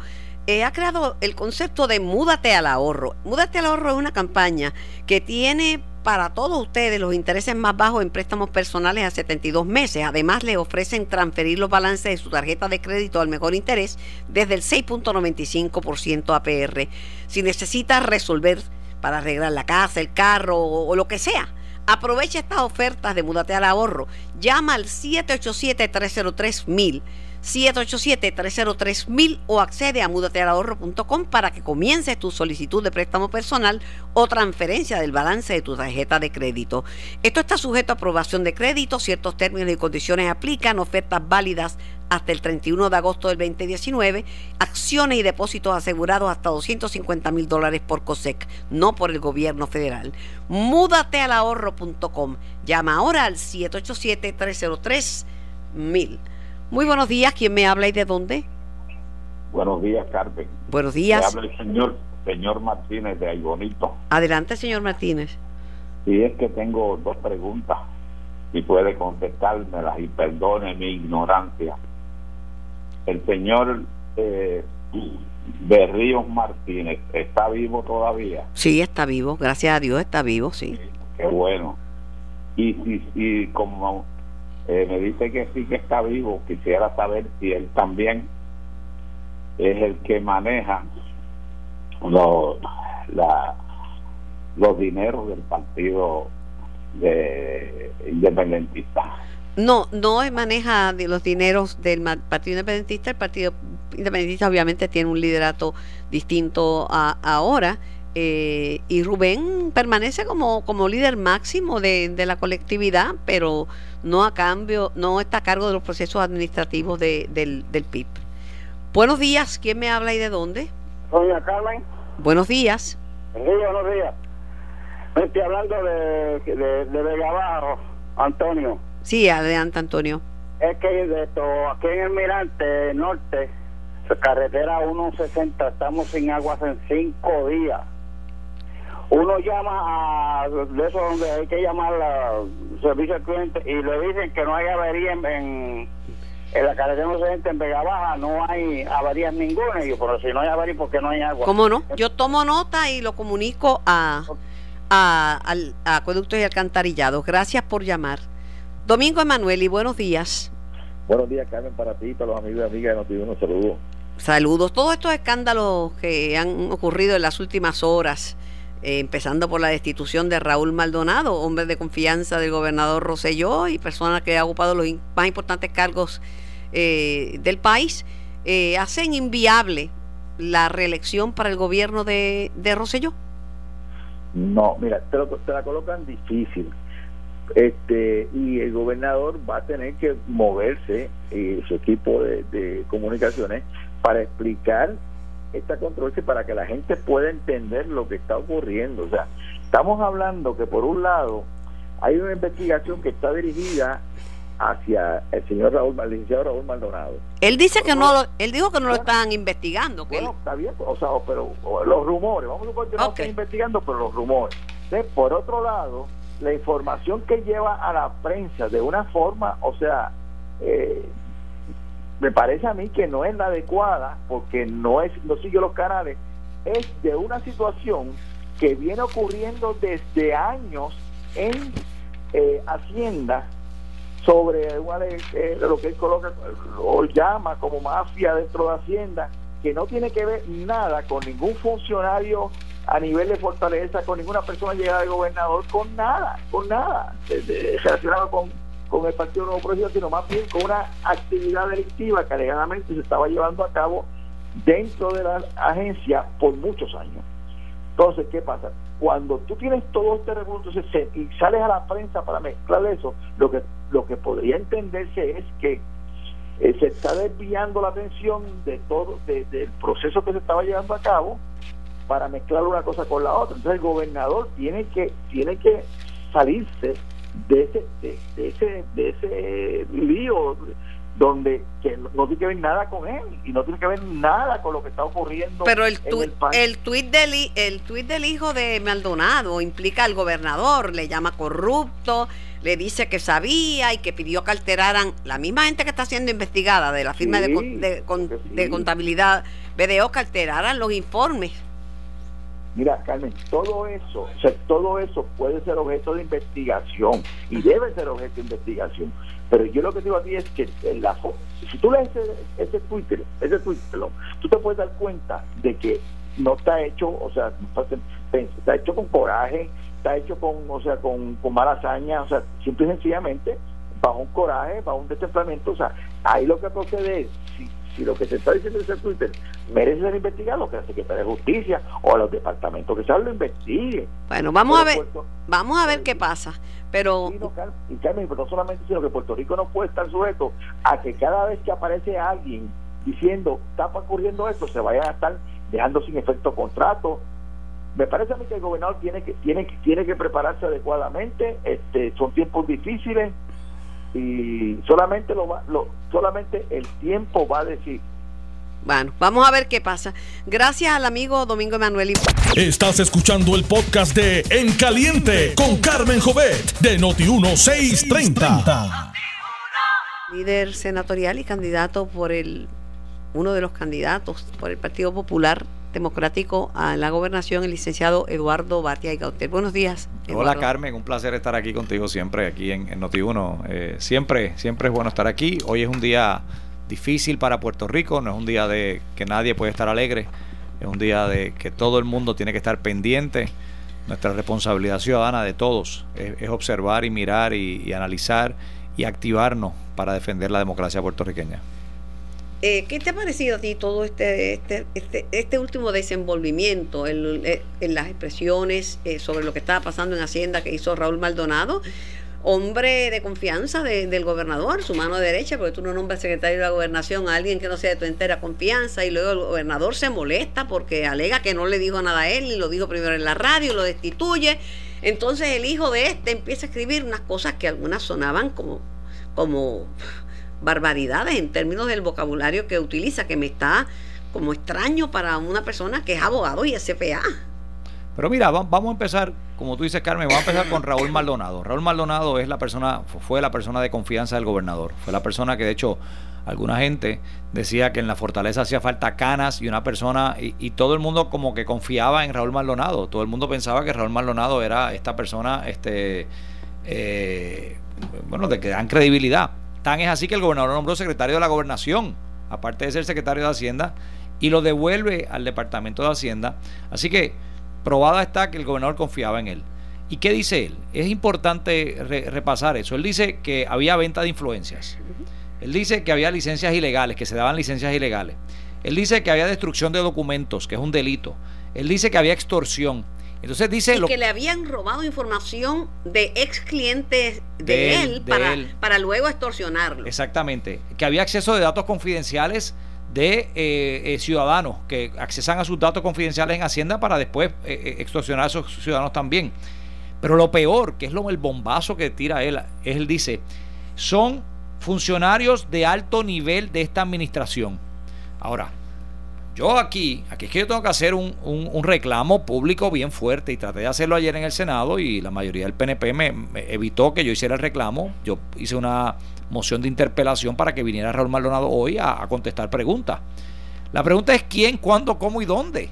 eh, ha creado el concepto de Múdate al ahorro. Múdate al ahorro es una campaña que tiene para todos ustedes los intereses más bajos en préstamos personales a 72 meses. Además, le ofrecen transferir los balances de su tarjeta de crédito al mejor interés desde el 6.95% APR. Si necesitas resolver para arreglar la casa, el carro o, lo que sea, aprovecha estas ofertas de Múdate al ahorro. Llama al 787-303-1000 787-303-1000 o accede a mudatealahorro.com para que comiences tu solicitud de préstamo personal o transferencia del balance de tu tarjeta de crédito. Esto está sujeto a aprobación de crédito, ciertos términos y condiciones aplican, ofertas válidas hasta el 31 de agosto del 2019, acciones y depósitos asegurados hasta 250 mil dólares por COSEC, no por el gobierno federal. Múdatealahorro.com. Llama ahora al 787-303-1000. Muy buenos días, ¿quién me habla y de dónde? Buenos días, Carmen. Buenos días. Me habla el señor, señor Martínez de Aybonito. Adelante, señor Martínez. Sí, es que tengo dos preguntas y puede contestármelas y perdone mi ignorancia. El señor eh, Berríos Martínez, ¿está vivo todavía? Sí, está vivo, gracias a Dios está vivo, sí. Qué bueno. Y, y, y como eh, me dice que sí que está vivo. Quisiera saber si él también es el que maneja los, la, los dineros del partido de independentista. No, no maneja los dineros del Partido Independentista. El Partido Independentista obviamente tiene un liderato distinto a, ahora. Eh, y Rubén permanece como, como líder máximo de, de, la colectividad, pero no a cambio, no está a cargo de los procesos administrativos de, del, del PIB. Buenos días, ¿quién me habla y de dónde? Doña Carmen. Buenos días. Buenos días. Estoy hablando de, de, de Vega Bajo, Antonio. Sí, adelante, Antonio. Es que de esto, aquí en el Mirante Norte, carretera 160, estamos sin agua hace cinco días uno llama a de eso donde hay que llamar al servicio al cliente y le dicen que no hay avería en, en, en la carretera no en Vega Baja, no hay averías ninguna. Y yo, pero si no hay avería, ¿por qué no hay agua? ¿Cómo no? Yo tomo nota y lo comunico a, a, al a Acueductos y Alcantarillados. Gracias por llamar. Domingo Emanuel y buenos días. Buenos días, Carmen, para ti y para los amigos y amigas de Notiuno. Saludos. Saludos. Todos estos escándalos que han ocurrido en las últimas horas eh, empezando por la destitución de Raúl Maldonado, hombre de confianza del gobernador Roselló y persona que ha ocupado los más importantes cargos eh, del país, eh, hacen inviable la reelección para el gobierno de, de Roselló. No, mira, te, lo, te, la colocan difícil. Este, y el gobernador va a tener que moverse y su equipo de comunicaciones para explicar esta controversia para que la gente pueda entender lo que está ocurriendo. O sea, estamos hablando que por un lado hay una investigación que está dirigida hacia el señor Raúl, el licenciado Raúl Maldonado. Él dice que no, lo, él dijo que no lo están investigando. Que bueno, está bien, o sea, pero los rumores, vamos a continuar okay. investigando, pero los rumores. Entonces, por otro lado, la información que lleva a la prensa de una forma, o sea, eh, me parece a mí que no es la adecuada porque no es no sigue los canales es de una situación que viene ocurriendo desde años en eh, Hacienda sobre eh, lo que él coloca o llama como mafia dentro de Hacienda que no tiene que ver nada con ningún funcionario a nivel de fortaleza, con ninguna persona llegada de gobernador, con nada, con nada, relacionado con con el Partido Nuevo Progresista, sino más bien con una actividad delictiva que alegadamente se estaba llevando a cabo dentro de la agencia por muchos años. Entonces, ¿qué pasa? Cuando tú tienes todo este revuelo y sales a la prensa para mezclar eso, lo que, lo que podría entenderse es que eh, se está desviando la atención de todo, de, del proceso que se estaba llevando a cabo para mezclar una cosa con la otra. Entonces el gobernador tiene que, tiene que salirse de ese, de, de ese, de ese lío donde que no tiene que ver nada con él y no tiene que ver nada con lo que está ocurriendo. Pero el, el, el tuit del, el tuit del hijo de Maldonado implica al gobernador, le llama corrupto, le dice que sabía y que pidió que alteraran la misma gente que está siendo investigada de la firma de, de, contabilidad BDO que alteraran los informes. Mira, Carmen, todo eso, o sea, todo eso puede ser objeto de investigación y debe ser objeto de investigación. Pero yo lo que digo a ti es que la, si tú lees ese, ese Twitter, ese Twitter, tú te puedes dar cuenta de que no está hecho, o sea, está hecho con coraje, está hecho con, o sea, con, con mala hazaña, o sea, simple y sencillamente bajo un coraje, bajo un destemplamiento, o sea, ahí lo que procede es, si si lo que se está diciendo en ese Twitter merece ser investigado, que la Secretaría de Justicia o los departamentos que se lo investiguen. Bueno, vamos a ver, vamos a ver qué pasa. Pero... Y, Carmen, pero no solamente sino que Puerto Rico no puede estar sujeto a que cada vez que aparece alguien diciendo está ocurriendo esto, se vaya a estar dejando sin efecto contrato. Me parece a mí que el gobernador tiene que tiene que tiene que prepararse adecuadamente. Este, son tiempos difíciles y solamente lo, lo solamente el tiempo va a decir bueno, vamos a ver qué pasa. Gracias al amigo Domingo Emanuel. Estás escuchando el podcast de En Caliente con Carmen Jovet de Noti1630. Líder senatorial y candidato por el, uno de los candidatos por el Partido Popular Democrático a la gobernación, el licenciado Eduardo Batia y Gautel. Buenos días. Hola Carmen, un placer estar aquí contigo siempre, aquí en, Noti1. Eh, siempre, siempre es bueno estar aquí. Hoy es un día difícil para Puerto Rico, no es un día de que nadie puede estar alegre, es un día de que todo el mundo tiene que estar pendiente. Nuestra responsabilidad ciudadana de todos es, observar y mirar y analizar y activarnos para defender la democracia puertorriqueña. Eh, ¿Qué te ha parecido a ti todo este, este, este, este último desenvolvimiento en, eh, las expresiones eh, sobre lo que estaba pasando en Hacienda que hizo Raúl Maldonado? Hombre de confianza del gobernador, su mano derecha, porque tú no nombras secretario de la gobernación a alguien que no sea de tu entera confianza, y luego el gobernador se molesta porque alega que no le dijo nada a él, y lo dijo primero en la radio, lo destituye. Entonces el hijo de este empieza a escribir unas cosas que algunas sonaban como, como barbaridades en términos del vocabulario que utiliza, que me está como extraño para una persona que es abogado y es CPA. Pero mira, vamos a empezar, como tú dices, Carmen, vamos a empezar con Raúl Maldonado. Raúl Maldonado es la persona, fue la persona de confianza del gobernador. Fue la persona que, de hecho, alguna gente decía que en la fortaleza hacía falta canas y una persona, y, todo el mundo como que confiaba en Raúl Maldonado. Todo el mundo pensaba que Raúl Maldonado era esta persona, este, eh, bueno, de que dan credibilidad. Tan es así que el gobernador nombró secretario de la gobernación, aparte de ser secretario de Hacienda, y lo devuelve al Departamento de Hacienda. Así que probada está que el gobernador confiaba en él. ¿Y qué dice él? Es importante repasar eso. Él dice que había venta de influencias. Él dice que había licencias ilegales, que se daban licencias ilegales. Él dice que había destrucción de documentos, que es un delito. Él dice que había extorsión. Entonces dice... lo, que le habían robado información de ex clientes de, él, para, para luego extorsionarlo. Exactamente. Que había acceso de datos confidenciales de eh, eh, ciudadanos que accesan a sus datos confidenciales en Hacienda para después eh, extorsionar a esos ciudadanos también. Pero lo peor, que es lo, el bombazo que tira él, es él dice, son funcionarios de alto nivel de esta administración. Ahora, yo aquí, aquí es que yo tengo que hacer un, reclamo público bien fuerte y traté de hacerlo ayer en el Senado y la mayoría del PNP me, evitó que yo hiciera el reclamo. Yo hice una moción de interpelación para que viniera Raúl Maldonado hoy a, a contestar preguntas. La pregunta es quién, cuándo, cómo y dónde.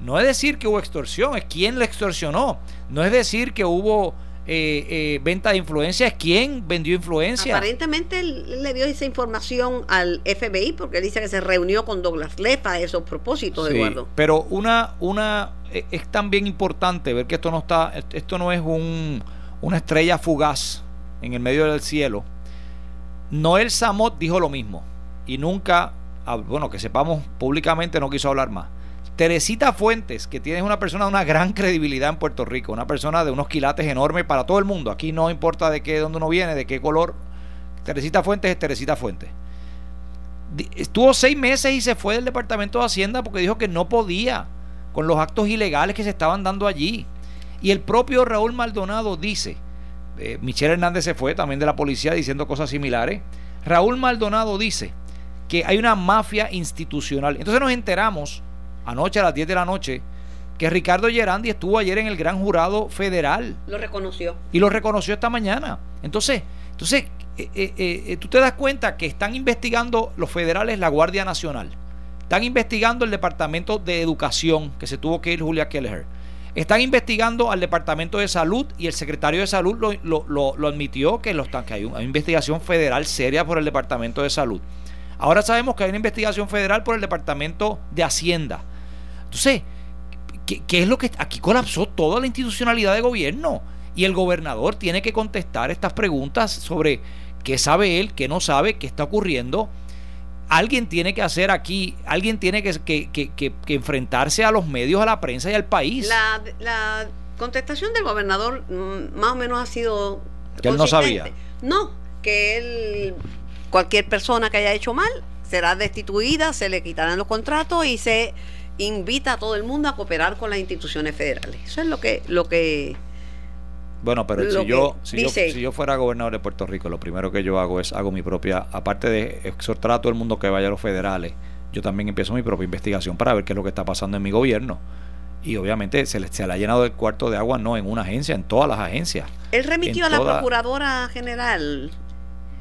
No es decir que hubo extorsión, es quién le extorsionó. No es decir que hubo eh, eh, venta de influencia, ¿quién vendió influencia? Aparentemente él le dio esa información al FBI porque él dice que se reunió con Douglas Leff a esos propósitos, Eduardo. Pero una, una e, es también importante ver que esto no está, esto no es un, una estrella fugaz en el medio del cielo. Noel Samot dijo lo mismo y nunca, bueno, que sepamos públicamente no quiso hablar más. Teresita Fuentes, que tiene una persona de una gran credibilidad en Puerto Rico, una persona de unos quilates enormes para todo el mundo. Aquí no importa de qué, dónde uno viene, de qué color. Teresita Fuentes es Teresita Fuentes. Estuvo seis meses y se fue del Departamento de Hacienda porque dijo que no podía con los actos ilegales que se estaban dando allí. Y el propio Raúl Maldonado dice, eh, Michelle Hernández se fue también de la policía diciendo cosas similares. Raúl Maldonado dice que hay una mafia institucional. Entonces nos enteramos anoche a las 10 de la noche que Ricardo Gerandi estuvo ayer en el gran jurado federal. Lo reconoció. Y lo reconoció esta mañana. Entonces, entonces eh, eh, eh, tú te das cuenta que están investigando los federales la Guardia Nacional. Están investigando el Departamento de Educación, que se tuvo que ir Julia Kelleher. Están investigando al Departamento de Salud y el secretario de Salud lo, admitió que, los, que hay una investigación federal seria por el Departamento de Salud. Ahora sabemos que hay una investigación federal por el Departamento de Hacienda. Entonces, ¿qué, qué es lo que aquí colapsó toda la institucionalidad de gobierno? Y el gobernador tiene que contestar estas preguntas sobre qué sabe él, qué no sabe, qué está ocurriendo alguien tiene que hacer aquí, alguien tiene que, enfrentarse a los medios, a la prensa y al país. La, contestación del gobernador mm, más o menos ha sido... Que él no sabía. No, que él, cualquier persona que haya hecho mal será destituida, se le quitarán los contratos y se invita a todo el mundo a cooperar con las instituciones federales. Eso es lo que, lo que bueno, pero si yo, si, yo, si yo fuera gobernador de Puerto Rico, lo primero que yo hago es hago mi propia, aparte de exhortar a todo el mundo que vaya a los federales, yo también empiezo mi propia investigación para ver qué es lo que está pasando en mi gobierno. Y obviamente se le, se le ha llenado el cuarto de agua, no en una agencia, en todas las agencias. Él remitió a la Procuradora General.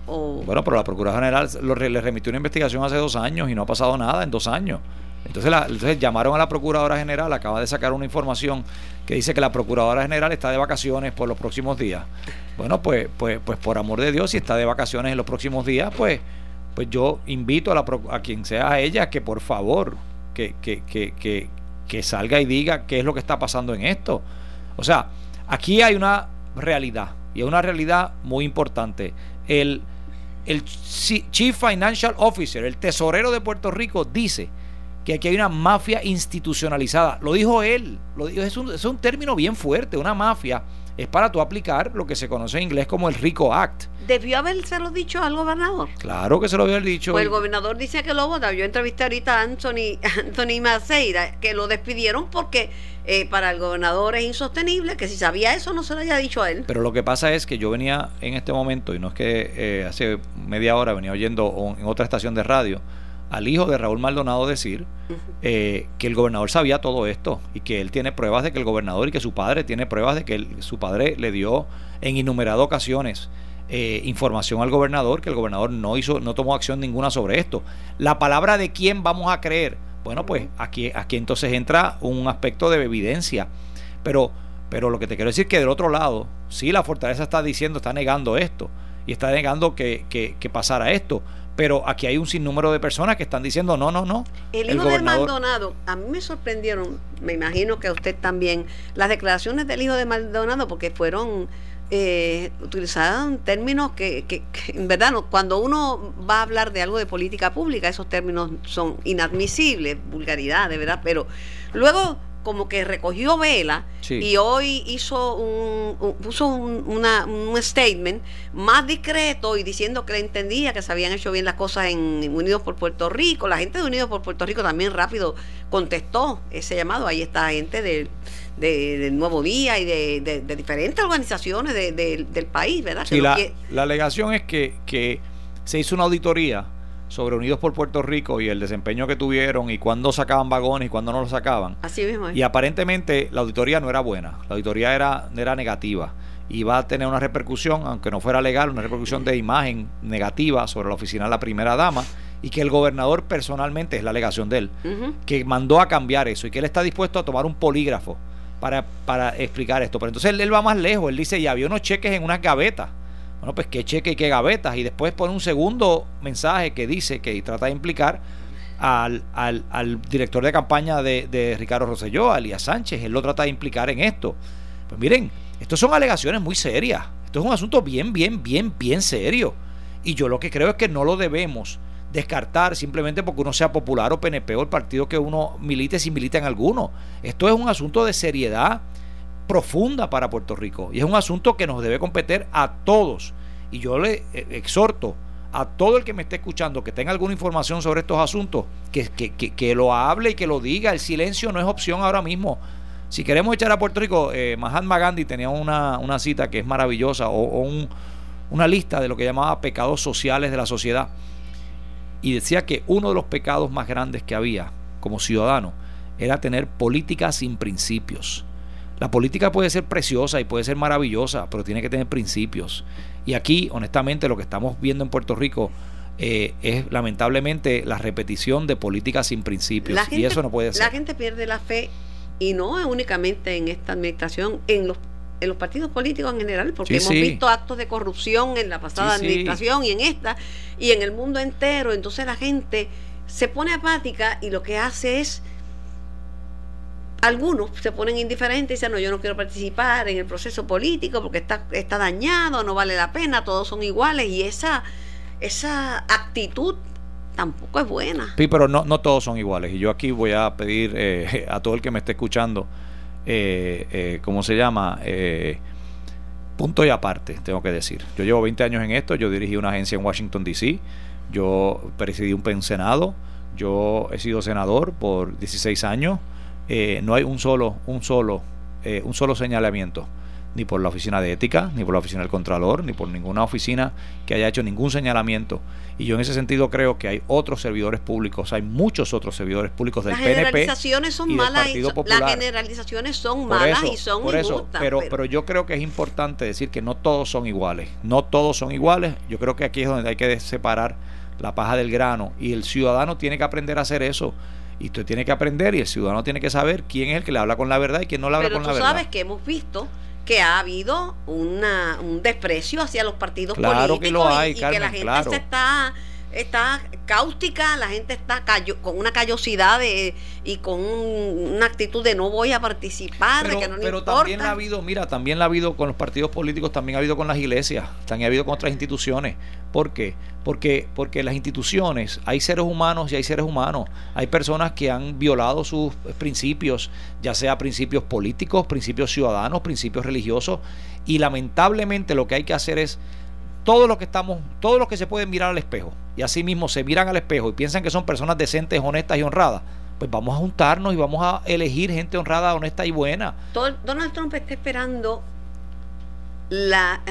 O... Bueno, pero la Procuradora General lo, le remitió una investigación hace dos años y no ha pasado nada en dos años. Entonces, entonces llamaron a la Procuradora General, acaba de sacar una información que dice que la Procuradora General está de vacaciones por los próximos días. Bueno, pues, pues, pues por amor de Dios, si está de vacaciones en los próximos días, pues, pues yo invito a, la, a quien sea ella que por favor que, que, que, que, salga y diga qué es lo que está pasando en esto. O sea, aquí hay una realidad, y es una realidad muy importante. El, el Chief Financial Officer, el tesorero de Puerto Rico, dice que aquí hay una mafia institucionalizada. Lo dijo él, lo dijo, es, un, es un término bien fuerte, una mafia. Es para tú aplicar lo que se conoce en inglés como el RICO Act. ¿Debió habérselo dicho al gobernador? Claro que se lo había dicho. Pues el gobernador dice que lo vota. Yo entrevisté ahorita a Anthony, Anthony Maceira, que lo despidieron porque eh, para el gobernador es insostenible, que si sabía eso no se lo haya dicho a él. Pero lo que pasa es que yo venía en este momento, y no es que eh, hace media hora venía oyendo en otra estación de radio, al hijo de Raúl Maldonado decir eh, que el gobernador sabía todo esto y que él tiene pruebas de que el gobernador y que su padre tiene pruebas de que su padre le dio en innumeradas ocasiones eh, información al gobernador que el gobernador no hizo no tomó acción ninguna sobre esto. La palabra de quién vamos a creer bueno pues aquí aquí entonces entra un aspecto de evidencia. Pero pero lo que te quiero decir es que del otro lado sí la fortaleza está diciendo está negando esto y está negando que, que, que pasara esto pero aquí hay un sinnúmero de personas que están diciendo no, no, no. El hijo de Maldonado, a mí me sorprendieron, me imagino que a usted también, las declaraciones del hijo de Maldonado, porque fueron eh, utilizadas términos que, que, en verdad, no, cuando uno va a hablar de algo de política pública, esos términos son inadmisibles, vulgaridad, de verdad, pero luego como que recogió vela y hoy hizo un, puso un, una, un statement más discreto y diciendo que le entendía que se habían hecho bien las cosas en Unidos por Puerto Rico. La gente de Unidos por Puerto Rico también rápido contestó ese llamado. Ahí está gente del, de, Nuevo Día y de, diferentes organizaciones del país, ¿verdad? la, la alegación es que, que se hizo una auditoría sobre Unidos por Puerto Rico y el desempeño que tuvieron y cuándo sacaban vagones y cuándo no los sacaban. Así mismo. Y aparentemente la auditoría no era buena, la auditoría era, era negativa y va a tener una repercusión, aunque no fuera legal, una repercusión de imagen negativa sobre la oficina de la primera dama y que el gobernador personalmente, es la alegación de él, que mandó a cambiar eso y que él está dispuesto a tomar un polígrafo para, para explicar esto. Pero entonces él, él va más lejos, él dice, ya había unos cheques en unas gavetas bueno, pues qué cheque y qué gavetas. Y después pone un segundo mensaje que dice que trata de implicar al, director de campaña de, Ricardo Rosselló, Alias Sánchez. Él lo trata de implicar en esto. Pues miren, estas son alegaciones muy serias. Esto es un asunto bien, bien, bien, bien serio. Y yo lo que creo es que no lo debemos descartar simplemente porque uno sea popular o PNP o el partido que uno milite si milita en alguno. Esto es un asunto de seriedad profunda para Puerto Rico y es un asunto que nos debe competir a todos. Y yo le eh, exhorto a todo el que me esté escuchando que tenga alguna información sobre estos asuntos, que, que, lo hable y que lo diga. El silencio no es opción ahora mismo. Si queremos echar a Puerto Rico, eh, Mahatma Gandhi tenía una, cita que es maravillosa, o, un, una lista de lo que llamaba pecados sociales de la sociedad y decía que uno de los pecados más grandes que había como ciudadano era tener política sin principios. La política puede ser preciosa y puede ser maravillosa, pero tiene que tener principios. Y aquí, honestamente, lo que estamos viendo en Puerto Rico eh, es lamentablemente la repetición de políticas sin principios. y eso no puede ser. La gente pierde la fe y no únicamente en esta administración, en los en los partidos políticos en general, porque hemos visto actos de corrupción en la pasada administración y en esta, y en el mundo entero. Entonces la gente se pone apática y lo que hace es algunos se ponen indiferentes y dicen, no, yo no quiero participar en el proceso político porque está, está dañado, no vale la pena, todos son iguales y esa, esa actitud tampoco es buena. Sí, pero no, no todos son iguales y yo aquí voy a pedir eh, a todo el que me esté escuchando, eh, eh, ¿cómo se llama? Eh, punto y aparte, tengo que decir. Yo llevo 20 años en esto, yo dirigí una agencia en Washington, D.C., yo presidí un Senado, yo he sido senador por 16 años, eh, no hay un solo, un solo, eh, un solo señalamiento, ni por la oficina de ética, ni por la oficina del Contralor, ni por ninguna oficina que haya hecho ningún señalamiento. Y yo en ese sentido creo que hay otros servidores públicos, hay muchos otros servidores públicos del las generalizaciones son malas las generalizaciones son malas y son por eso, pero, pero yo creo que es importante decir que no todos son iguales. No todos son iguales. Yo creo que aquí es donde hay que separar la paja del grano y el ciudadano tiene que aprender a hacer eso y usted tiene que aprender y el ciudadano tiene que saber quién es el que le habla con la verdad y quién no le habla con la verdad. Pero tú sabes que hemos visto que ha habido una, un desprecio hacia los partidos políticos que lo hay, y, que la gente se está está cáustica, la gente está con una callosidad y con una actitud de no voy a participar, pero, de que no Pero también la ha habido, mira, también la ha habido con los partidos políticos, también ha habido con las iglesias, también ha habido con otras instituciones. ¿Por qué? Porque, porque las instituciones, hay seres humanos y hay seres humanos. Hay personas que han violado sus principios, ya sea principios políticos, principios ciudadanos, principios religiosos, y lamentablemente lo que hay que hacer es todos los que estamos, todos los que se pueden mirar al espejo y así mismo se miran al espejo y piensan que son personas decentes, honestas y honradas, pues vamos a juntarnos y vamos a elegir gente honrada, honesta y buena. Donald Trump está esperando la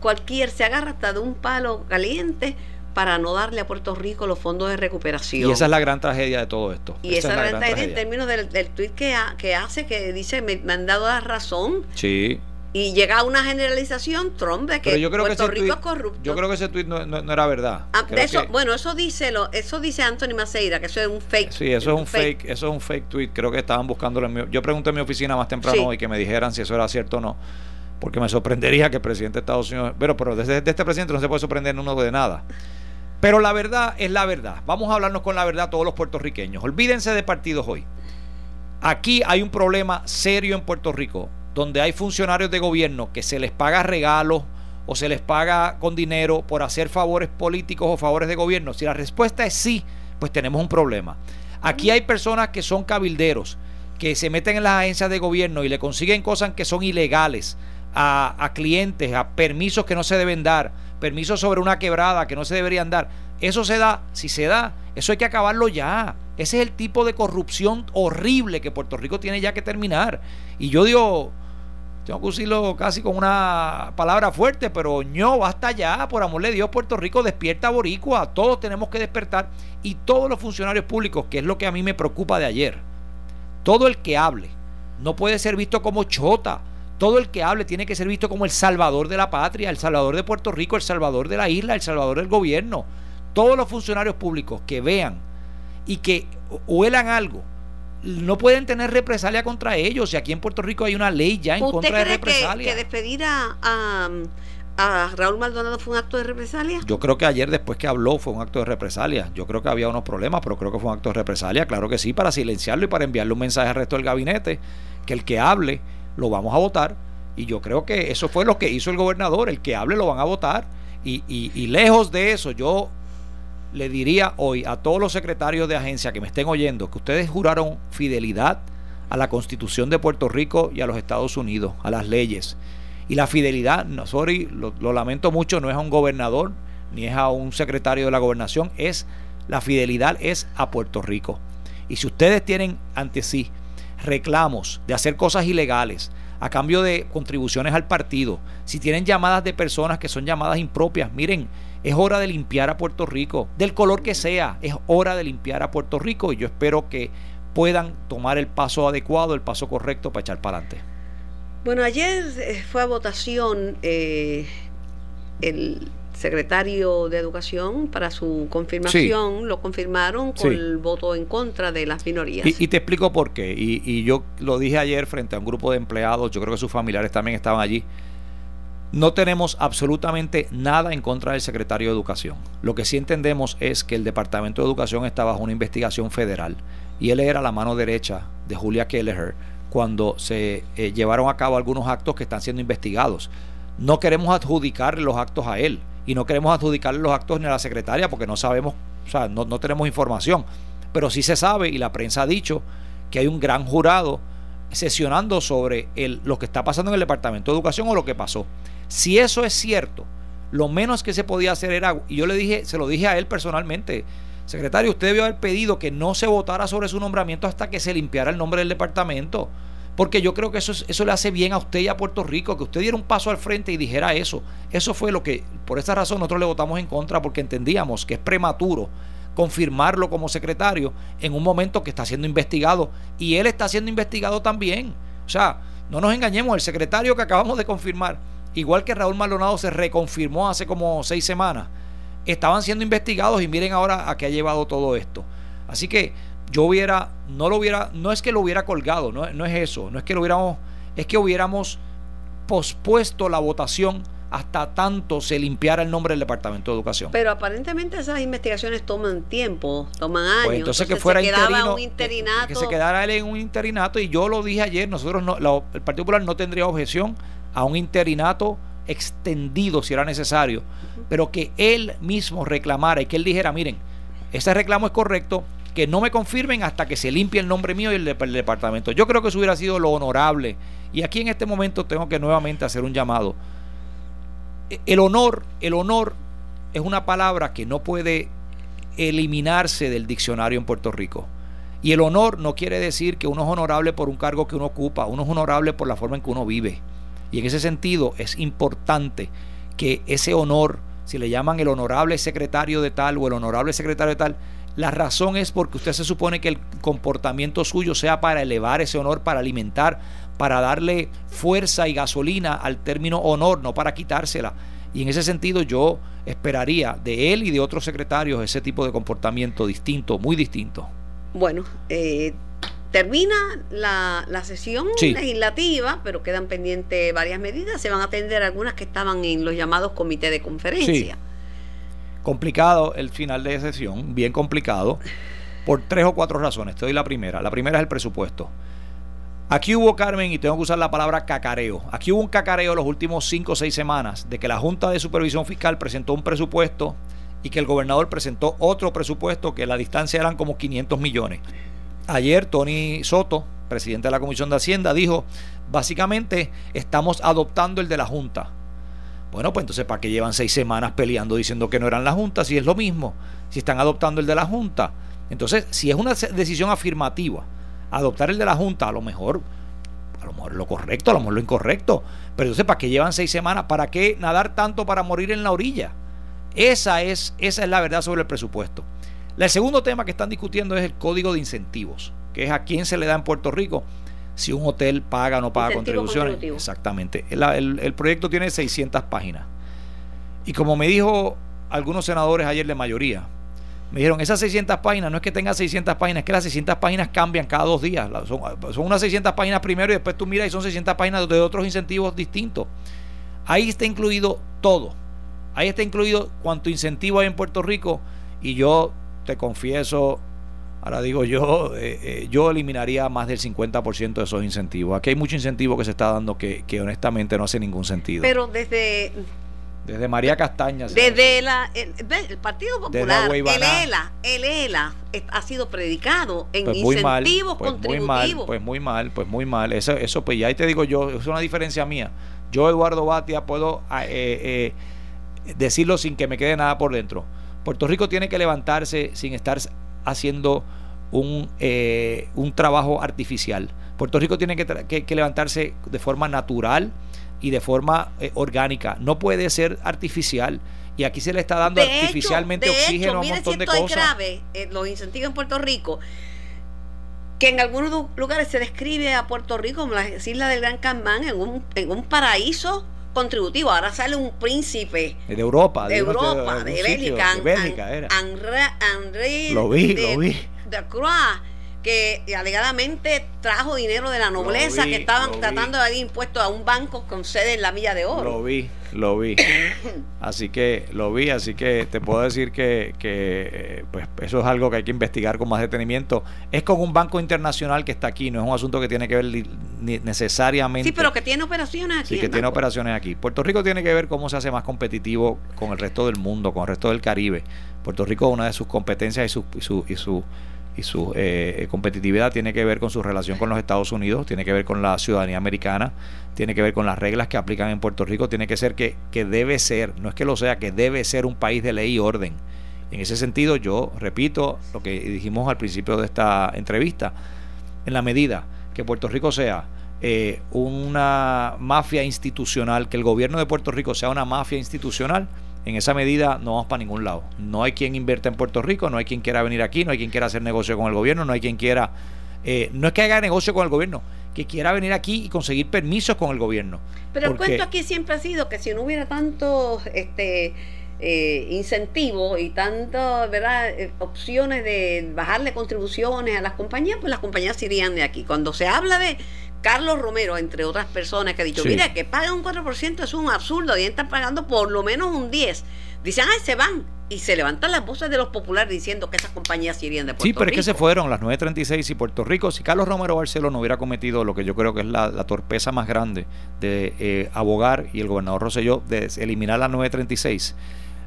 cualquier se agarra hasta de un palo caliente para no darle a Puerto Rico los fondos de recuperación. Y esa es la gran tragedia de todo esto. Y esa, es la gran tragedia, en términos del, del tuit que, que hace, que dice, me, me, han dado la razón. Sí y llega a una generalización Trump de que Puerto Rico es corrupto. Yo creo que ese tweet no, no, era verdad. Ah, eso, bueno, eso dice lo, eso dice Anthony Maceira, que eso es un fake. Sí, eso es un fake, eso es un fake tweet. Creo que estaban buscándolo en mi, Yo pregunté en mi oficina más temprano y que me dijeran si eso era cierto o no. Porque me sorprendería que el presidente de Estados Unidos. Pero, pero desde, este presidente no se puede sorprender uno de nada. Pero la verdad es la verdad. Vamos a hablarnos con la verdad todos los puertorriqueños. Olvídense de partidos hoy. Aquí hay un problema serio en Puerto Rico donde hay funcionarios de gobierno que se les paga regalos o se les paga con dinero por hacer favores políticos o favores de gobierno? Si la respuesta es sí, pues tenemos un problema. Aquí hay personas que son cabilderos, que se meten en las agencias de gobierno y le consiguen cosas que son ilegales a, a clientes, a permisos que no se deben dar, permisos sobre una quebrada que no se deberían dar. Eso se da, si se da, eso hay que acabarlo ya. Ese es el tipo de corrupción horrible que Puerto Rico tiene ya que terminar. Y yo digo, tengo que decirlo casi con una palabra fuerte, pero ño, basta ya, por amor de Dios, Puerto Rico despierta boricua, todos tenemos que despertar. Y todos los funcionarios públicos, que es lo que a mí me preocupa de ayer, todo el que hable no puede ser visto como chota, todo el que hable tiene que ser visto como el salvador de la patria, el salvador de Puerto Rico, el salvador de la isla, el salvador del gobierno. Todos los funcionarios públicos que vean y que huelan algo no pueden tener represalia contra ellos. Y aquí en Puerto Rico hay una ley ya en contra de represalia. Que, que despedir a, a, Raúl Maldonado fue un acto de represalia? Yo creo que ayer, después que habló, fue un acto de represalia. Yo creo que había unos problemas, pero creo que fue un acto de represalia. Claro que sí, para silenciarlo y para enviarle un mensaje al resto del gabinete que el que hable lo vamos a votar. Y yo creo que eso fue lo que hizo el gobernador. El que hable lo van a votar. Y, y, y lejos de eso, yo le diría hoy a todos los secretarios de agencia que me estén oyendo que ustedes juraron fidelidad a la Constitución de Puerto Rico y a los Estados Unidos, a las leyes. Y la fidelidad, no, sorry, lo, lo lamento mucho, no es a un gobernador ni es a un secretario de la gobernación, es la fidelidad es a Puerto Rico. Y si ustedes tienen ante sí reclamos de hacer cosas ilegales, a cambio de contribuciones al partido, si tienen llamadas de personas que son llamadas impropias, miren, es hora de limpiar a Puerto Rico, del color que sea, es hora de limpiar a Puerto Rico y yo espero que puedan tomar el paso adecuado, el paso correcto para echar para adelante. Bueno, ayer eh, fue a votación eh, el secretario de Educación para su confirmación, lo confirmaron con el voto en contra de las minorías. Y, te explico por qué. Y, y, yo lo dije ayer frente a un grupo de empleados, yo creo que sus familiares también estaban allí. No tenemos absolutamente nada en contra del secretario de Educación. Lo que sí entendemos es que el Departamento de Educación está bajo una investigación federal y él era la mano derecha de Julia Kelleher cuando se eh, llevaron a cabo algunos actos que están siendo investigados. No queremos adjudicarle los actos a él y no queremos adjudicarle los actos ni a la secretaria porque no sabemos, o sea, no, tenemos información. Pero sí se sabe y la prensa ha dicho que hay un gran jurado sesionando sobre el, lo que está pasando en el Departamento de Educación o lo que pasó. Si eso es cierto, lo menos que se podía hacer era, y yo le dije, se lo dije a él personalmente, secretario, usted debió haber pedido que no se votara sobre su nombramiento hasta que se limpiara el nombre del departamento. Porque yo creo que eso, eso le hace bien a usted y a Puerto Rico, que usted diera un paso al frente y dijera eso. Eso fue lo que, por esa razón, nosotros le votamos en contra, porque entendíamos que es prematuro confirmarlo como secretario en un momento que está siendo investigado y él está siendo investigado también. O sea, no nos engañemos, el secretario que acabamos de confirmar, igual que Raúl Maldonado se reconfirmó hace como seis semanas, estaban siendo investigados y miren ahora a qué ha llevado todo esto. Así que yo hubiera, no lo hubiera, no es que lo hubiera colgado, no, no es eso, no es que lo hubiéramos, es que hubiéramos pospuesto la votación hasta tanto se limpiara el nombre del Departamento de Educación. Pero aparentemente esas investigaciones toman tiempo, toman pues años. entonces, que fuera un interinato. Que, se quedara él en un interinato y yo lo dije ayer, nosotros no, el Partido Popular no tendría objeción a un interinato extendido si era necesario, pero que él mismo reclamara y que él dijera, miren, ese reclamo es correcto, que no me confirmen hasta que se limpie el nombre mío y el, del departamento. Yo creo que eso hubiera sido lo honorable. Y aquí en este momento tengo que nuevamente hacer un llamado. E, el honor, el honor es una palabra que no puede eliminarse del diccionario en Puerto Rico. Y el honor no quiere decir que uno es honorable por un cargo que uno ocupa, uno es honorable por la forma en que uno vive. Y en ese sentido es importante que ese honor, si le llaman el honorable secretario de tal o el honorable secretario de tal, la razón es porque usted se supone que el comportamiento suyo sea para elevar ese honor, para alimentar, para darle fuerza y gasolina al término honor, no para quitársela. Y en ese sentido yo esperaría de él y de otros secretarios ese tipo de comportamiento distinto, muy distinto. Bueno, eh, termina la, sesión legislativa, pero quedan pendientes varias medidas. Se van a atender algunas que estaban en los llamados comités de conferencia complicado el final de sesión, bien complicado, por tres o cuatro razones. Te doy la primera. La primera es el presupuesto. Aquí hubo, Carmen, y tengo que usar la palabra cacareo. Aquí hubo un cacareo los últimos cinco o seis semanas de que la Junta de Supervisión Fiscal presentó un presupuesto y que el gobernador presentó otro presupuesto que la distancia eran como 500 millones. Ayer Tony Soto, presidente de la Comisión de Hacienda, dijo, básicamente estamos adoptando el de la Junta. Bueno, pues entonces, ¿para qué llevan seis semanas peleando diciendo que no eran la Junta? Si es lo mismo, si están adoptando el de la Junta. Entonces, si es una decisión afirmativa, adoptar el de la Junta, a lo mejor, a lo mejor lo correcto, a lo mejor lo incorrecto. Pero entonces, ¿para qué llevan seis semanas? ¿Para qué nadar tanto para morir en la orilla? Esa es, esa es la verdad sobre el presupuesto. El segundo tema que están discutiendo es el código de incentivos, que es a quién se le da en Puerto Rico si un hotel paga o no paga contribuciones. Exactamente. El, proyecto tiene 600 páginas. Y como me dijo algunos senadores ayer de mayoría, me dijeron, esas 600 páginas no es que tenga 600 páginas, es que las 600 páginas cambian cada dos días. Son, son unas 600 páginas primero y después tú miras y son 600 páginas de otros incentivos distintos. Ahí está incluido todo. Ahí está incluido cuánto incentivo hay en Puerto Rico. Y yo te confieso, Ahora digo yo, eh, eh, yo eliminaría más del 50% de esos incentivos. Aquí hay mucho incentivo que se está dando que, honestamente no hace ningún sentido. Pero desde... Desde María Castaña. Desde la, el, Partido Popular, el ELA, el ELA ha sido predicado en pues incentivos pues contributivos. Muy mal, pues muy mal, pues muy mal. Eso, eso pues ya ahí te digo yo, es una diferencia mía. Yo, Eduardo Batia, puedo ah, eh, decirlo sin que me quede nada por dentro. Puerto Rico tiene que levantarse sin estar haciendo un, eh, un trabajo artificial. Puerto Rico tiene que, que, levantarse de forma natural y de forma eh, orgánica. No puede ser artificial. Y aquí se le está dando artificialmente oxígeno a un montón de cosas. Es grave eh, los incentivos en Puerto Rico que en algunos lugares se describe a Puerto Rico como las islas del Gran Caimán en un, en un paraíso contributivo. Ahora sale un príncipe de Europa, de, Europa, de, Bélgica, de Bélgica era. André, lo vi, lo vi. de Croix que alegadamente trajo dinero de la nobleza que estaban tratando de dar impuestos a un banco con sede en la Milla de Oro. Lo vi, lo vi. así que lo vi, así que te puedo decir que, que pues eso es algo que hay que investigar con más detenimiento. Es con un banco internacional que está aquí, no es un asunto que tiene que ver necesariamente. Sí, pero que tiene operaciones aquí. Sí, que tiene operaciones aquí. Puerto Rico tiene que ver cómo se hace más competitivo con el resto del mundo, con el resto del Caribe. Puerto Rico, una de sus competencias y su, y su, y su y su eh, competitividad tiene que ver con su relación con los Estados Unidos, tiene que ver con la ciudadanía americana, tiene que ver con las reglas que aplican en Puerto Rico, tiene que ser que, que debe ser, no es que lo sea, que debe ser un país de ley y orden. En ese sentido, yo repito lo que dijimos al principio de esta entrevista, en la medida que Puerto Rico sea eh, una mafia institucional, que el gobierno de Puerto Rico sea una mafia institucional, en esa medida no vamos para ningún lado. No hay quien invierta en Puerto Rico, no hay quien quiera venir aquí, no hay quien quiera hacer negocio con el gobierno, no hay quien quiera... Eh, no es que haga negocio con el gobierno, que quiera venir aquí y conseguir permisos con el gobierno. Pero el cuento aquí siempre ha sido que si no hubiera tantos este, eh, incentivos y tantas. Eh, opciones de bajarle contribuciones a las compañías, pues las compañías irían de aquí. Cuando se habla de Carlos Romero, entre otras personas, que ha dicho, mira, que pagan un 4% es un absurdo, y están pagando por lo menos un 10%. Dicen, ay, se van. Y se levantan las voces de los populares diciendo que esas compañías irían de Puerto Rico. Sí, pero es que se fueron las 9.36 y Puerto Rico. Si Carlos Romero Barceló no hubiera cometido lo que yo creo que es la, torpeza más grande de eh, abogar y el gobernador Rosselló de eliminar las 9.36,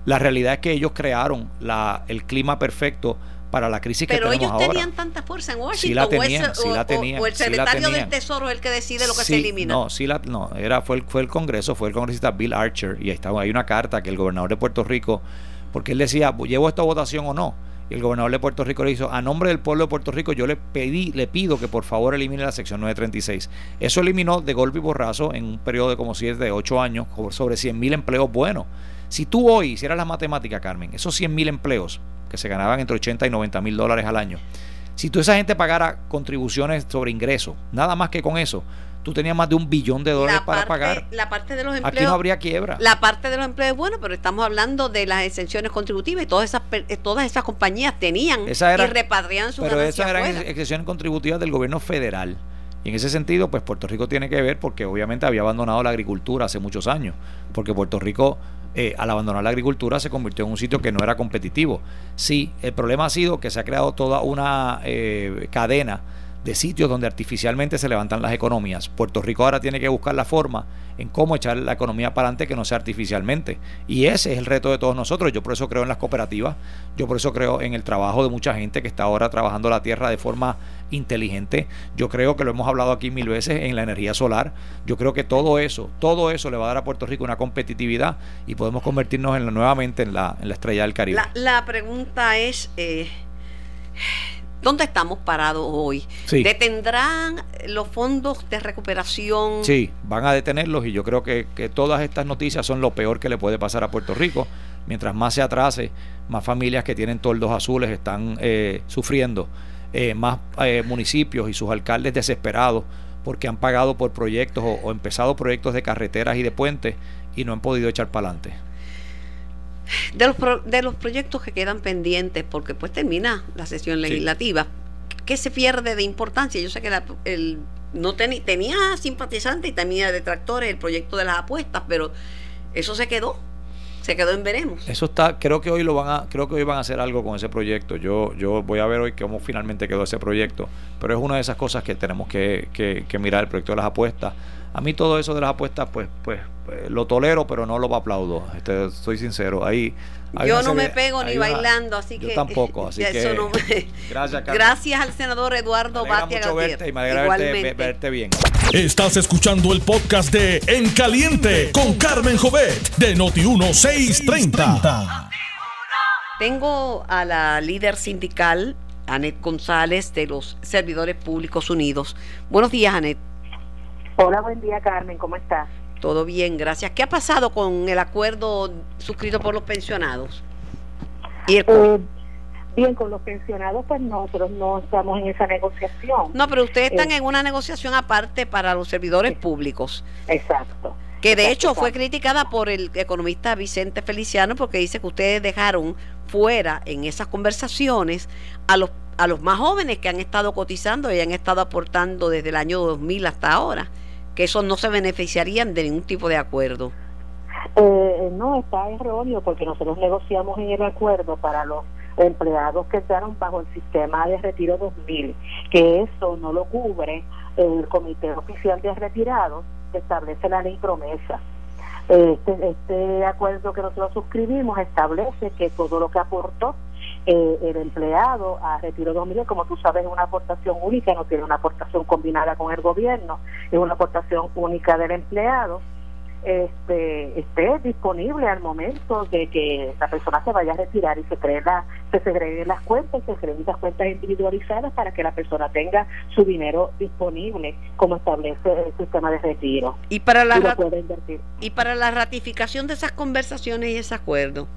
la realidad es que ellos crearon la, el clima perfecto para la crisis que tenemos ahora. Pero ellos tenían tanta fuerza en Washington. Sí la tenían, o, la tenían, o, el secretario del Tesoro es el que decide lo que se elimina. No, sí la, no, era, fue, el, fue el Congreso, fue el congresista Bill Archer y ahí estaba, hay una carta que el gobernador de Puerto Rico, porque él decía, ¿llevo esta votación o no? Y el gobernador de Puerto Rico le hizo, a nombre del pueblo de Puerto Rico, yo le pedí, le pido que por favor elimine la sección 936. Eso eliminó de golpe y borrazo en un periodo de como 7, de 8 años, sobre 100 mil empleos buenos. Si tú hoy hicieras la matemática, Carmen, esos 100 mil empleos que se ganaban entre 80 y 90 mil dólares al año, si tú esa gente pagara contribuciones sobre ingresos, nada más que con eso, tú tenías más de un billón de dólares para pagar. La parte de los empleos. Aquí no habría quiebra. La parte de los empleos es bueno, pero estamos hablando de las exenciones contributivas y todas esas eh, todas esas compañías tenían esa y repatriaban sus Pero esas eran exenciones contributivas del gobierno federal. Y en ese sentido, pues Puerto Rico tiene que ver porque obviamente había abandonado la agricultura hace muchos años, porque Puerto Rico eh, al abandonar la agricultura se convirtió en un sitio que no era competitivo. Sí, el problema ha sido que se ha creado toda una eh, cadena de sitios donde artificialmente se levantan las economías. Puerto Rico ahora tiene que buscar la forma en cómo echar la economía para adelante que no sea artificialmente. Y ese es el reto de todos nosotros. Yo por eso creo en las cooperativas, yo por eso creo en el trabajo de mucha gente que está ahora trabajando la tierra de forma inteligente. Yo creo que lo hemos hablado aquí mil veces en la energía solar. Yo creo que todo eso, todo eso le va a dar a Puerto Rico una competitividad y podemos convertirnos en nuevamente en la, en la estrella del Caribe. La, pregunta es... Eh, ¿Dónde estamos parados hoy? ¿Detendrán los fondos de recuperación? Sí, van a detenerlos y yo creo que, todas estas noticias son lo peor que le puede pasar a Puerto Rico. Mientras más se atrase, más familias que tienen toldos azules están eh, sufriendo, eh, más eh, municipios y sus alcaldes desesperados porque han pagado por proyectos o, o empezado proyectos de carreteras y de puentes y no han podido echar para adelante de los, de los proyectos que quedan pendientes, porque pues termina la sesión legislativa, ¿qué se pierde de importancia? Yo sé que el, no tenía simpatizantes y tenía detractores el proyecto de las apuestas, pero eso se quedó. Se quedó en veremos. Eso está, creo que hoy lo van a, creo que hoy van a hacer algo con ese proyecto. Yo, yo voy a ver hoy cómo finalmente quedó ese proyecto. Pero es una de esas cosas que tenemos que, que, que mirar, el proyecto de las apuestas a mí todo eso de las apuestas, pues, pues, pues lo tolero, pero no lo aplaudo. Este, soy sincero. Ahí, yo no me pego ni bailando, así yo tampoco, así que gracias, gracias al senador Eduardo Batia mucho verte y me alegra verte, verte, bien. Estás escuchando el podcast de En Caliente con Carmen Jovet de Noti 1630. Tengo a la líder sindical Anet González de los Servidores Públicos Unidos. Buenos días, Anet. Hola, buen día, Carmen. ¿Cómo estás? Todo bien, gracias. ¿Qué ha pasado con el acuerdo suscrito por los pensionados? ¿Y eh, bien, con los pensionados, pues nosotros no estamos en esa negociación. No, pero ustedes están eh, en una negociación aparte para los servidores públicos. Exacto. Que de hecho fue criticada por el economista Vicente Feliciano porque dice que ustedes dejaron fuera en esas conversaciones a los a los más jóvenes que han estado cotizando y han estado aportando desde el año 2000 hasta ahora, que esos no se beneficiarían de ningún tipo de acuerdo. Eh, no, está erróneo porque nosotros negociamos en el acuerdo para los empleados que entraron bajo el sistema de retiro 2000, que eso no lo cubre el Comité Oficial de Retirados que establece la ley promesa. Este, este acuerdo que nosotros suscribimos establece que todo lo que aportó eh, el empleado a Retiro 2000, como tú sabes, es una aportación única, no tiene una aportación combinada con el gobierno, es una aportación única del empleado este, esté disponible al momento de que la persona se vaya a retirar y se cree la, se segreguen las cuentas, se creen las cuentas individualizadas para que la persona tenga su dinero disponible como establece el sistema de retiro. Y para la, y, para la ratificación de esas conversaciones y ese acuerdo.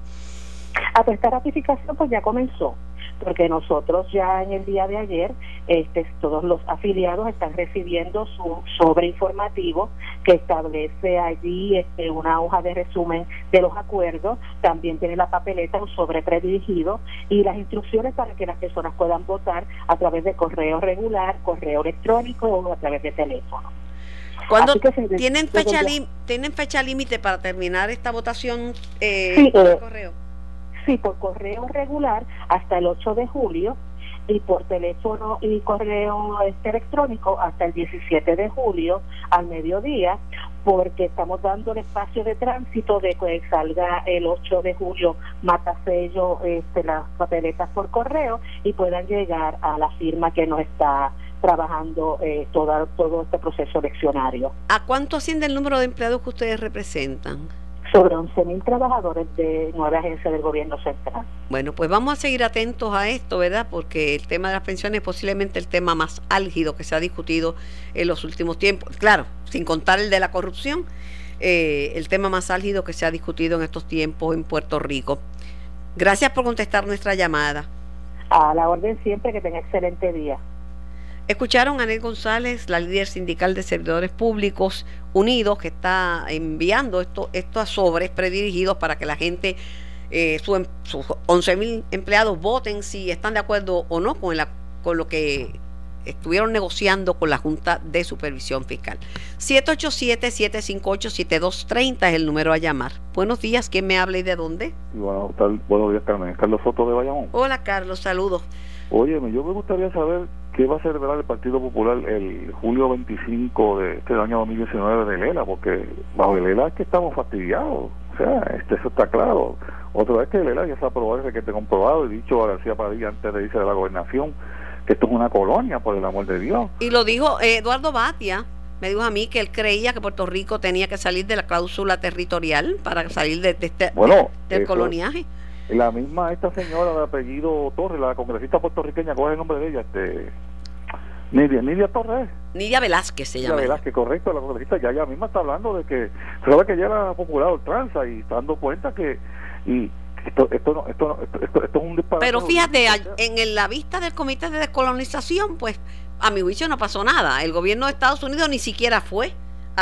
A pues esta ratificación pues ya comenzó porque nosotros ya en el día de ayer este, todos los afiliados están recibiendo su sobre informativo que establece allí este, una hoja de resumen de los acuerdos, también tiene la papeleta, un sobre predirigido y las instrucciones para que las personas puedan votar a través de correo regular, correo electrónico o a través de teléfono. ¿Cuándo tienen fecha tienen fecha límite para terminar esta votación eh, por eh, correo? Sí, por correo regular hasta el 8 de julio y por teléfono y correo este, electrónico hasta el 17 de julio al mediodía, porque estamos dando el espacio de tránsito de que salga el 8 de julio matasello este, las papeletas por correo y puedan llegar a la firma que nos está trabajando eh, todo, todo este proceso eleccionario. ¿A cuánto asciende el número de empleados que ustedes representan? Sobre 11.000 trabajadores de nueve agencias del gobierno central. Bueno, pues vamos a seguir atentos a esto, ¿verdad? Porque el tema de las pensiones es posiblemente el tema más álgido que se ha discutido en los últimos tiempos. Claro, sin contar el de la corrupción, eh, el tema más álgido que se ha discutido en estos tiempos en Puerto Rico. Gracias por contestar nuestra llamada. A la orden siempre, que tenga excelente día. Escucharon a Anel González, la líder sindical de servidores públicos unidos, que está enviando esto, estos sobres predirigidos para que la gente, eh, em, sus 11 mil empleados, voten si están de acuerdo o no con, con lo que estuvieron negociando con la Junta de Supervisión Fiscal. 787-758-7230 es el número a llamar. Buenos días, ¿quién me habla y de dónde? bueno, buenos días, Carmen. Carlos Soto de Bayamón. Hola, Carlos, saludos. Óyeme, yo me gustaría saber qué va a celebrar el Partido Popular el julio 25 de este año 2019 de Lela, porque bajo el Lela es que estamos fastidiados. O sea, este, eso está claro. Otra vez que el ELA ya se aprobado ese que te comprobado y dicho a García Padilla antes de irse de la gobernación que esto es una colonia, por el amor de Dios. Y lo dijo Eduardo Batia, me dijo a mí que él creía que Puerto Rico tenía que salir de la cláusula territorial para salir de, este bueno, del coloniaje. La misma esta señora de apellido Torres, la congresista puertorriqueña, ¿cuál es el nombre de ella? Este, Nidia, Nidia Torres. Nidia Velázquez se llama. Nidia Velázquez, correcto, la congresista ya ella misma está hablando de que, sabe que ya era popular tranza y está dando cuenta que y esto, esto, no, esto, esto, esto, es un disparate. Pero fíjate, en la vista del Comité de Descolonización, pues a mi juicio no pasó nada. El gobierno de Estados Unidos ni siquiera fue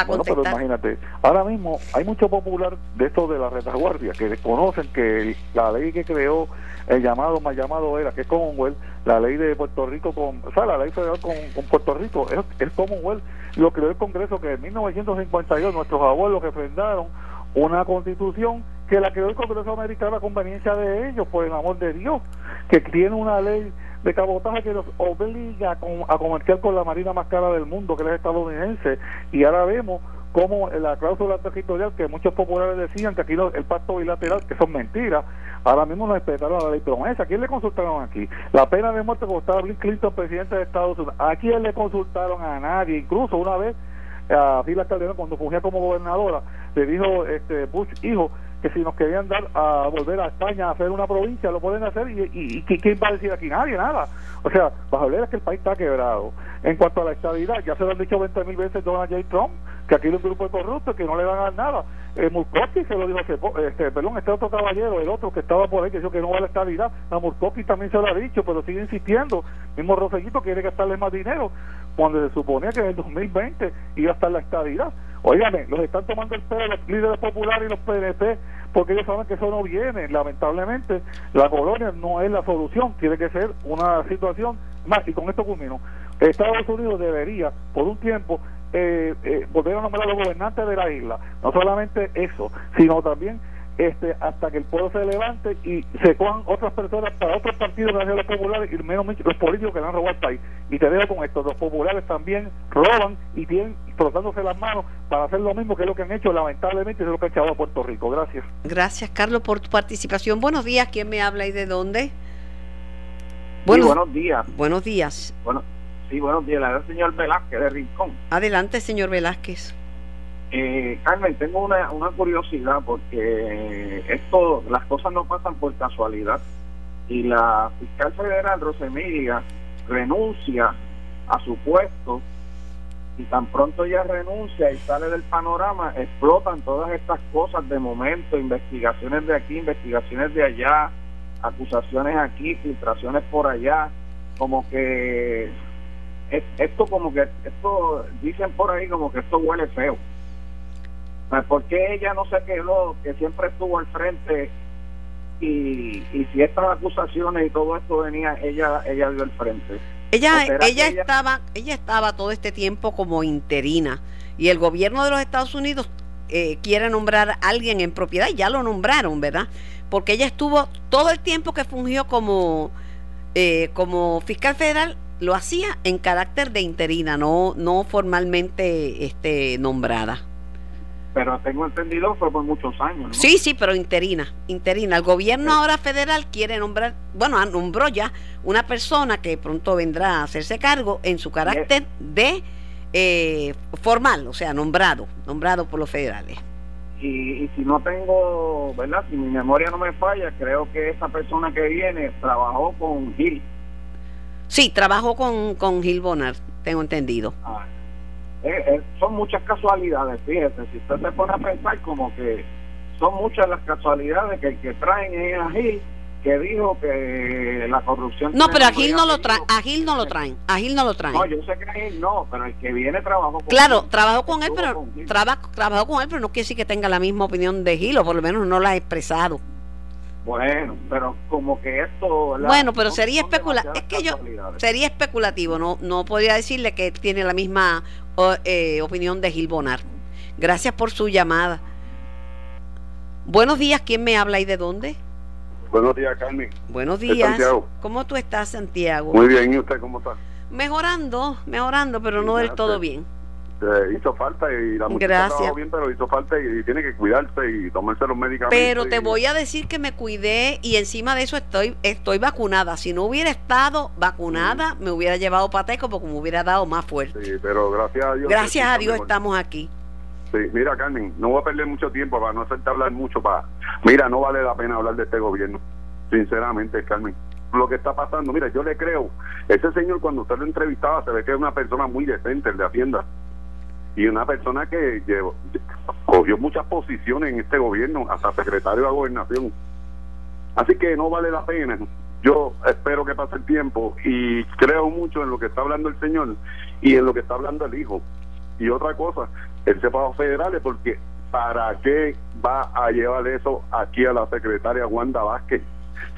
bueno, pero imagínate, ahora mismo hay mucho popular de esto de la retaguardia que desconocen que la ley que creó el llamado más llamado era que es Commonwealth, la ley de Puerto Rico con, o sea, la ley federal con, Puerto Rico, es, es Commonwealth, lo creó el Congreso que en 1952 nuestros abuelos refrendaron una constitución que la creó el Congreso americano a conveniencia de ellos, por el amor de Dios, que tiene una ley de cabotaje que nos obliga a, comerciar con la marina más cara del mundo, que es estadounidense, y ahora vemos como la cláusula territorial que muchos populares decían que aquí el pacto bilateral, que son mentiras, ahora mismo no respetaron la ley promesa. ¿A quién le consultaron aquí? La pena de muerte costaba Bill Clinton, presidente de Estados Unidos. ¿A quién le consultaron? A nadie. Incluso una vez a Fila Calderón, cuando fungía como gobernadora, le dijo este Bush, hijo, que si nos querían dar a volver a España a hacer una provincia, lo pueden hacer y, ¿quién va a decir aquí? Nadie, nada. O sea, bajo es que el país está quebrado. En cuanto a la estabilidad, ya se lo han dicho 20 mil veces Donald J. Trump, que aquí hay un grupo de corruptos que no le van a dar nada. Eh, Murkowski se lo dijo hace este, perdón, este otro caballero, el otro que estaba por ahí, que dijo que no va a la estabilidad. A Murkowski también se lo ha dicho, pero sigue insistiendo. Mismo Rosellito quiere gastarle más dinero cuando se suponía que en el 2020 iba a estar la estabilidad. Óigame, los están tomando el pelo los líderes populares y los PNP porque ellos saben que eso no viene. Lamentablemente, la colonia no es la solución, tiene que ser una situación más. Y con esto culmino. Estados Unidos debería, por un tiempo, eh, eh, volver a nombrar a los gobernantes de la isla. No solamente eso, sino también este hasta que el pueblo se levante y se cojan otras personas para otros partidos de los populares y menos los políticos que le han robado al país. Y te dejo con esto, los populares también roban y tienen frotándose las manos para hacer lo mismo que es lo que han hecho lamentablemente es lo que ha echado a Puerto Rico. Gracias. Gracias Carlos por tu participación. Buenos días, ¿quién me habla y de dónde? buenos días. Buenos días. Bueno, sí, buenos días. La señor Velázquez de Rincón. Adelante, señor Velázquez. Eh, Carmen, tengo una, una curiosidad porque esto, las cosas no pasan por casualidad y la fiscal federal Rosemilia renuncia a su puesto y tan pronto ella renuncia y sale del panorama, explotan todas estas cosas de momento, investigaciones de aquí, investigaciones de allá, acusaciones aquí, filtraciones por allá, como que esto como que esto dicen por ahí como que esto huele feo pues, ¿Por qué ella no se quedó, que siempre estuvo al frente y, y si estas acusaciones y todo esto venía, ella ella dio el frente? Ella, ella, estaba, ella estaba todo este tiempo como interina y el gobierno de los Estados Unidos eh, quiere nombrar a alguien en propiedad y ya lo nombraron, ¿verdad? Porque ella estuvo todo el tiempo que fungió como, eh, como fiscal federal lo hacía en carácter de interina, no, no formalmente este, nombrada pero tengo entendido fue por muchos años. ¿no? Sí, sí, pero interina, interina. El gobierno ahora federal quiere nombrar, bueno, nombró ya una persona que pronto vendrá a hacerse cargo en su carácter de eh, formal, o sea, nombrado, nombrado por los federales. Y, si no tengo, ¿verdad? Si mi memoria no me falla, creo que esa persona que viene trabajó con Gil. Sí, trabajó con, con Gil Bonar, tengo entendido. Ah, eh, eh, son muchas casualidades, fíjese, si usted se pone a pensar como que son muchas las casualidades que el que traen es a Gil, que dijo que la corrupción... No, pero a Gil no lo traen, a Gil no lo traen, a Gil no lo traen. No, yo sé que a Gil no, pero el que viene trabajó con Claro, trabajó con él, pero trabajó con él, pero no quiere decir que tenga la misma opinión de Gil, o por lo menos no la ha expresado. Bueno, pero como que esto... Bueno, pero sería especulativo. Es que yo sería especulativo, no no podría decirle que tiene la misma eh, opinión de Gil Bonar. Gracias por su llamada. Buenos días, ¿quién me habla y de dónde? Buenos días, Carmen. Buenos días. ¿Cómo tú estás, Santiago? Muy bien, ¿y usted cómo está? Mejorando, mejorando, pero no del todo bien hizo falta y la muchacha bien, pero hizo falta y, tiene que cuidarse y tomarse los medicamentos. Pero te voy a decir que me cuidé y encima de eso estoy estoy vacunada. Si no hubiera estado vacunada, me hubiera llevado pateco porque me hubiera dado más fuerte. Sí, pero gracias a Dios. Gracias a Dios estamos aquí. Sí, mira Carmen, no voy a perder mucho tiempo para no hacerte hablar mucho. para Mira, no vale la pena hablar de este gobierno, sinceramente, Carmen lo que está pasando. Mira, yo le creo. Ese señor, cuando usted lo entrevistaba, se ve que es una persona muy decente, el de Hacienda y una persona que llevó, cogió muchas posiciones en este gobierno, hasta secretario de gobernación. Así que no vale la pena. Yo espero que pase el tiempo y creo mucho en lo que está hablando el señor y en lo que está hablando el hijo. Y otra cosa, el separado federales, porque ¿para qué va a llevar eso aquí a la secretaria Wanda Vázquez?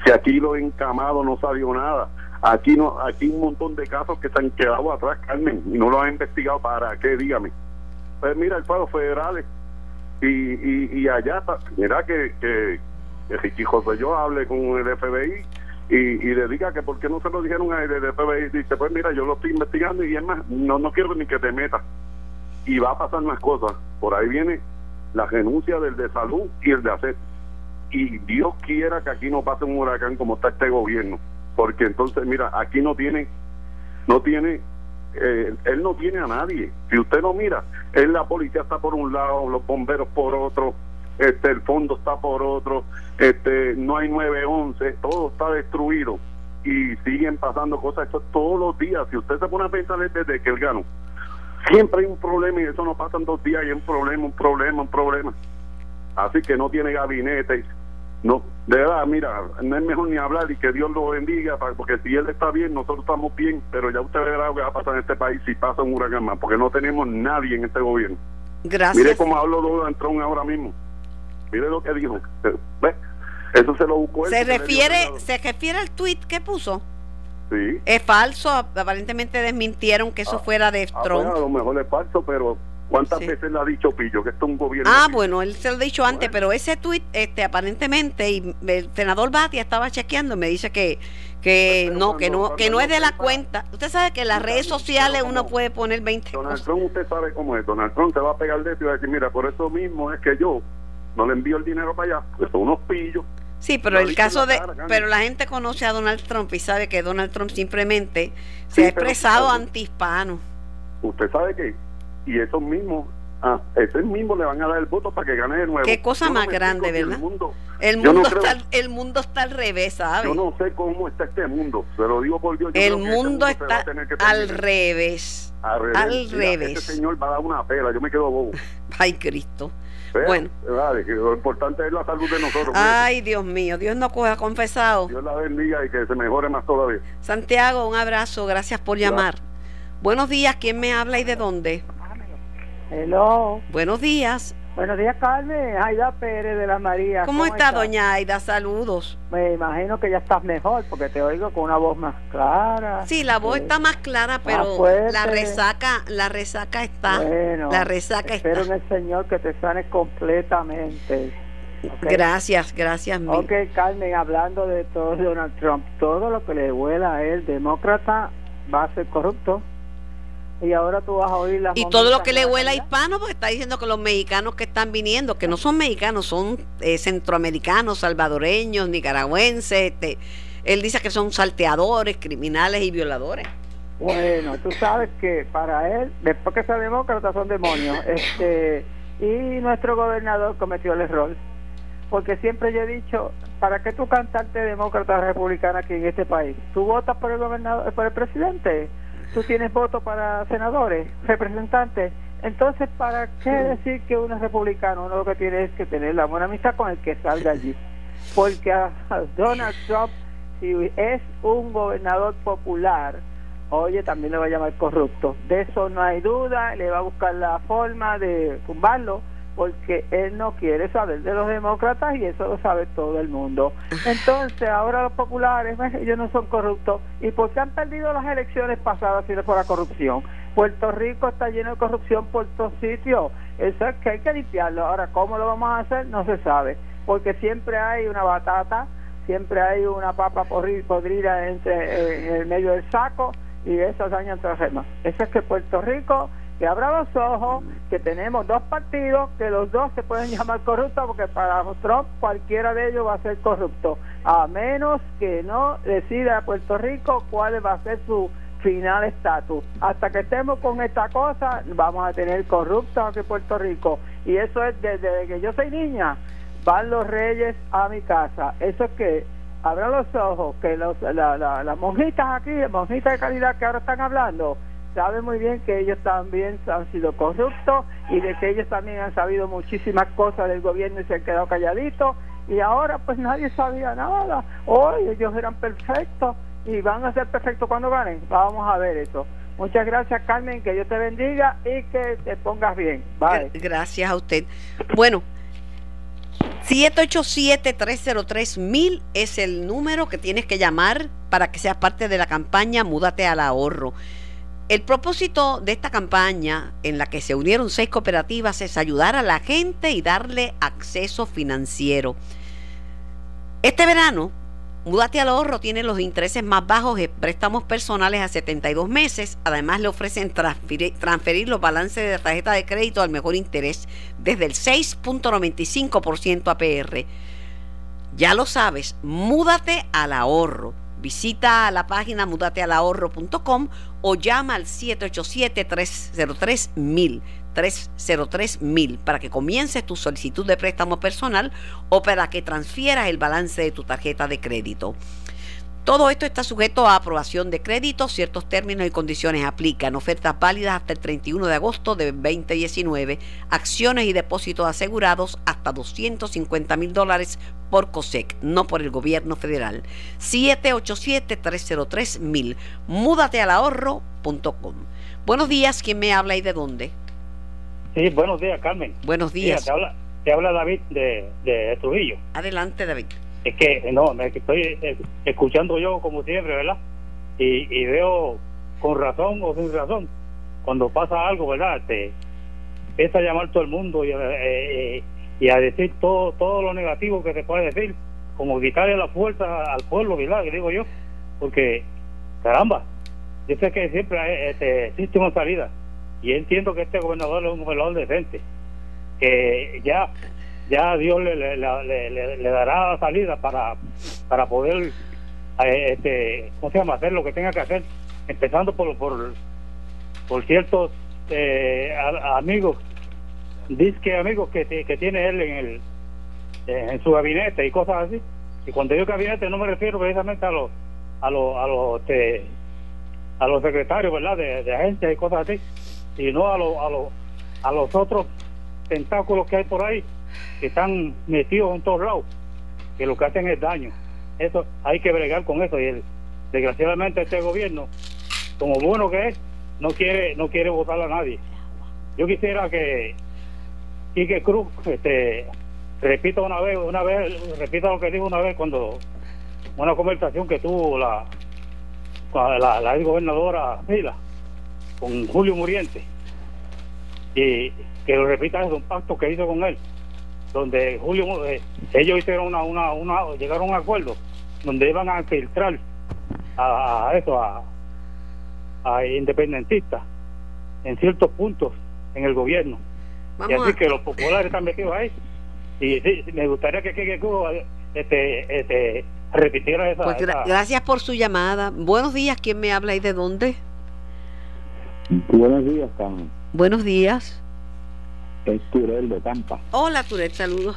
Si aquí lo encamado no salió nada. Aquí no, aquí un montón de casos que se han quedado atrás, Carmen, y no lo han investigado. ¿Para qué? Dígame pues mira, el pago federales y, y, y allá, mira que, que, que José yo hable con el FBI y, y le diga que por qué no se lo dijeron al FBI. Dice, pues mira, yo lo estoy investigando y es más, no, no quiero ni que te metas. Y va a pasar más cosas. Por ahí viene la renuncia del de salud y el de hacer. Y Dios quiera que aquí no pase un huracán como está este gobierno. Porque entonces, mira, aquí no tiene, no tiene eh, él no tiene a nadie. Si usted no mira, él la policía está por un lado, los bomberos por otro, este el fondo está por otro, este no hay 911, todo está destruido y siguen pasando cosas todos los días. Si usted se pone a pensar desde que él ganó, siempre hay un problema y eso no pasa en dos días y hay un problema, un problema, un problema. Así que no tiene gabinete. No, de verdad, mira, no es mejor ni hablar y que Dios lo bendiga, porque si él está bien, nosotros estamos bien, pero ya usted verá lo que va a pasar en este país si pasa un huracán más, porque no tenemos nadie en este gobierno. Gracias. Mire cómo habló Donald Trump ahora mismo. Mire lo que dijo. ¿Ve? Eso se lo buscó él. Se refiere, se refiere al tweet que puso. Sí. Es falso, aparentemente desmintieron que eso Ah, fuera de Ah, Trump. bueno, a lo mejor es falso, pero ¿cuántas veces le ha dicho Pillo que esto es un gobierno? Ah, bueno, él se lo ha dicho antes, pero ese tweet, este, aparentemente, y el senador Batia estaba chequeando, me dice que, que no, que no, que no es de la cuenta. Usted sabe que en las redes sociales uno puede poner 20 Donald cosas. Trump, usted sabe cómo es. Donald Trump se va a pegar de esto y va a decir, mira, por eso mismo es que yo no le envío el dinero para allá, porque son unos pillos. Sí, pero el caso de, cara, pero la gente conoce a Donald Trump y sabe que Donald Trump simplemente Sí, se ha expresado antihispano. Usted sabe que, y esos mismos, ah, ese mismo le van a dar el voto para que gane de nuevo. Qué cosa no más grande, ¿verdad? El mundo, El yo no mundo, creo- está, al- el mundo está al revés, ¿sabe? yo no sé cómo está este mundo, se lo digo por Dios. yo el que este mundo está al revés. Al revés. al Mira, revés. Este señor va a dar una pela, yo me quedo bobo. Ay, Cristo. Pero, Bueno. vale, que lo importante es la salud de nosotros. Ay, Dios mío, Dios no coja confesado. Dios la bendiga y que se mejore más todavía. Santiago, un abrazo, gracias por llamar. Buenos días, ¿quién me habla y de dónde? Hello. Buenos días. Buenos días, Carmen. Aida Pérez de la María. ¿Cómo, está, doña Aida? Saludos. Me imagino que ya estás mejor porque te oigo con una voz más clara. Sí, la voz Eh, está más clara, pero la resaca, la resaca está. Bueno, la resaca espero está. en el Señor que te sane completamente. Gracias, gracias mil. Ok, Carmen, hablando de todo Donald Trump, todo lo que le huela a él, demócrata, va a ser corrupto. Y ahora tú vas a oír las Y todo lo que le huela a hispano, porque está diciendo que los mexicanos que están viniendo, que no son mexicanos, son eh, centroamericanos, salvadoreños, nicaragüenses. Este, él dice que son salteadores, criminales y violadores. Bueno, tú sabes que para él, después que sea demócrata, son demonios. Este, y nuestro gobernador cometió el error. Porque siempre yo he dicho, ¿para qué tú cantarte demócrata republicana aquí en este país? ¿Tú votas por el gobernador, por el presidente? ¿Tú tienes voto para senadores, representantes? Entonces, ¿para qué decir que uno es republicano? Uno lo que tiene es que tener la buena amistad con el que salga allí. Porque a Donald Trump, si es un gobernador popular, oye, también le va a llamar corrupto. De eso no hay duda, le va a buscar la forma de tumbarlo, porque él no quiere saber de los demócratas y eso lo sabe todo el mundo. Entonces, ahora los populares, ellos no son corruptos. ¿Y por qué han perdido las elecciones pasadas si no por la corrupción? Puerto Rico está lleno de corrupción por todos sitios. Eso es que hay que limpiarlo. Ahora, ¿cómo lo vamos a hacer? No se sabe. Porque siempre hay una batata, siempre hay una papa podrida entre, eh, en el medio del saco y eso daña entre las gemas. Eso es que Puerto Rico, que abra los ojos, que tenemos dos partidos, que los dos se pueden llamar corruptos, porque para Trump cualquiera de ellos va a ser corrupto, a menos que no decida Puerto Rico cuál va a ser su final estatus. Hasta que estemos con esta cosa, vamos a tener corruptos aquí en Puerto Rico. Y eso es desde que yo soy niña, van los reyes a mi casa. Eso es que abran los ojos, que los, la- la- las monjitas aquí, monjitas de calidad que ahora están hablando, saben muy bien que ellos también han sido corruptos y de que ellos también han sabido muchísimas cosas del gobierno y se han quedado calladitos y ahora pues nadie sabía nada. Hoy ellos eran perfectos y van a ser perfectos cuando ganen. Vamos a ver eso. Muchas gracias Carmen, que Dios te bendiga y que te pongas bien. Bye. Gra- Gracias a usted. Bueno, 787-303-1000 es el número que tienes que llamar para que seas parte de la campaña Múdate al ahorro. El propósito de esta campaña, en la que se unieron seis cooperativas, es ayudar a la gente y darle acceso financiero. Este verano, Múdate al ahorro tiene los intereses más bajos en préstamos personales a 72 meses. Además, le ofrecen transferir, los balances de tarjeta de crédito al mejor interés desde el 6.95% APR. Ya lo sabes, múdate al ahorro. Visita la página mudatealahorro.com o llama al 787-303-1000. 303-1000 para que comiences tu solicitud de préstamo personal o para que transfieras el balance de tu tarjeta de crédito. Todo esto está sujeto a aprobación de crédito, ciertos términos y condiciones aplican, ofertas válidas hasta el 31 de agosto de 2019, acciones y depósitos asegurados hasta 250 mil dólares por COSEC, no por el gobierno federal. 787-303-1000, múdate al ahorro.com. Buenos días, ¿quién me habla y de dónde? Sí, buenos días, Carmen. Buenos días. te, habla, te habla David de, de Trujillo. Adelante, David es que no, me estoy eh, escuchando yo como siempre, ¿verdad? Y, y veo con razón o sin razón, cuando pasa algo, ¿verdad? Te empieza a llamar todo el mundo y, eh, eh, y a decir todo todo lo negativo que se puede decir, como quitarle la fuerza al pueblo, ¿verdad? Que digo yo, porque, caramba, yo sé que siempre este, existe una salida y entiendo que este gobernador es un gobernador decente, que ya ya Dios le, le, le, le dará salida para, para poder eh, este, ¿cómo se llama? hacer lo que tenga que hacer, empezando por, por, por ciertos eh, amigos, disque amigos que, que tiene él en el en su gabinete y cosas así. Y cuando digo gabinete no me refiero precisamente a los a los a los este, a los secretarios, ¿verdad? De, de agencias y cosas así, sino a los a los a los otros tentáculos que hay por ahí que están metidos en todos lados, que lo que hacen es daño. Eso hay que bregar con eso y desgraciadamente este gobierno, como bueno que es, no quiere no quiere votar a nadie. Yo quisiera que Quique Cruz este repita una vez, una vez, repita lo que dijo una vez cuando una conversación que tuvo la la, la, gobernadora Mila con Julio Muriente y que lo repita es un pacto que hizo con él donde Julio eh, ellos hicieron una, una, una, llegaron a un acuerdo donde iban a filtrar a, eso a, a independentistas en ciertos puntos en el gobierno. Y así que los populares están metidos ahí. Y me gustaría que, que, este, este, repitiera esa, pues gracias por su llamada. Buenos días quién me habla y de dónde buenos días Carmen. Buenos días es Turel de Tampa. Hola Turel, saludos.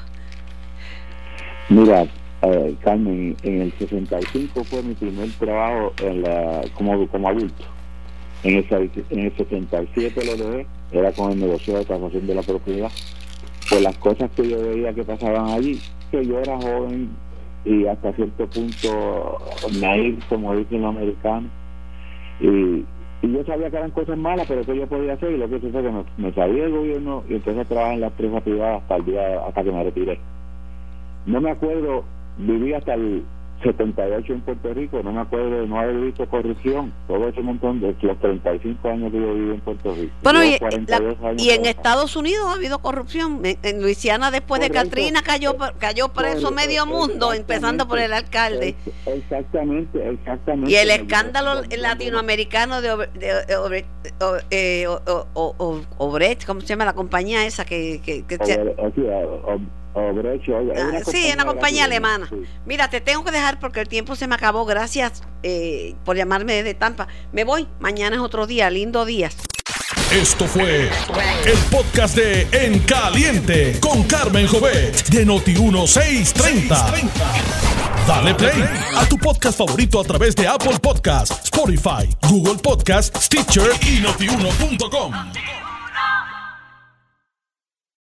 Mira, eh, Carmen, en el 65 fue mi primer trabajo en la, como, como adulto. En el, en el 67 lo dejé, era con el negocio de tasación de la propiedad. Por las cosas que yo veía que pasaban allí, que yo era joven y hasta cierto punto naive, como dicen los americanos, y y yo sabía que eran cosas malas, pero que yo podía hacer, y lo que hice fue que me, me salí del gobierno y a trabajar en la empresa privada hasta el día, hasta que me retiré. No me acuerdo, viví hasta el 78 en Puerto Rico, no me acuerdo de no haber visto corrupción, todo ese montón de los 35 años que yo viví en Puerto Rico. Bueno, y, y en Estados Unidos ha habido corrupción. En, Luisiana, después de Katrina, cayó cayó preso medio mundo, empezando por el alcalde. Exactamente, exactamente. Y el escándalo latinoamericano de, de, eh, Obrecht, ¿cómo se llama la compañía esa que... que, que Ah, sí, una compañía alemana. Mira, te tengo que dejar porque el tiempo se me acabó. Gracias eh, por llamarme desde Tampa. Me voy. Mañana es otro día. Lindo día. Esto fue el podcast de En Caliente con Carmen Jovet de Noti1630. Dale play a tu podcast favorito a través de Apple Podcasts, Spotify, Google Podcasts, Stitcher y notiuno.com.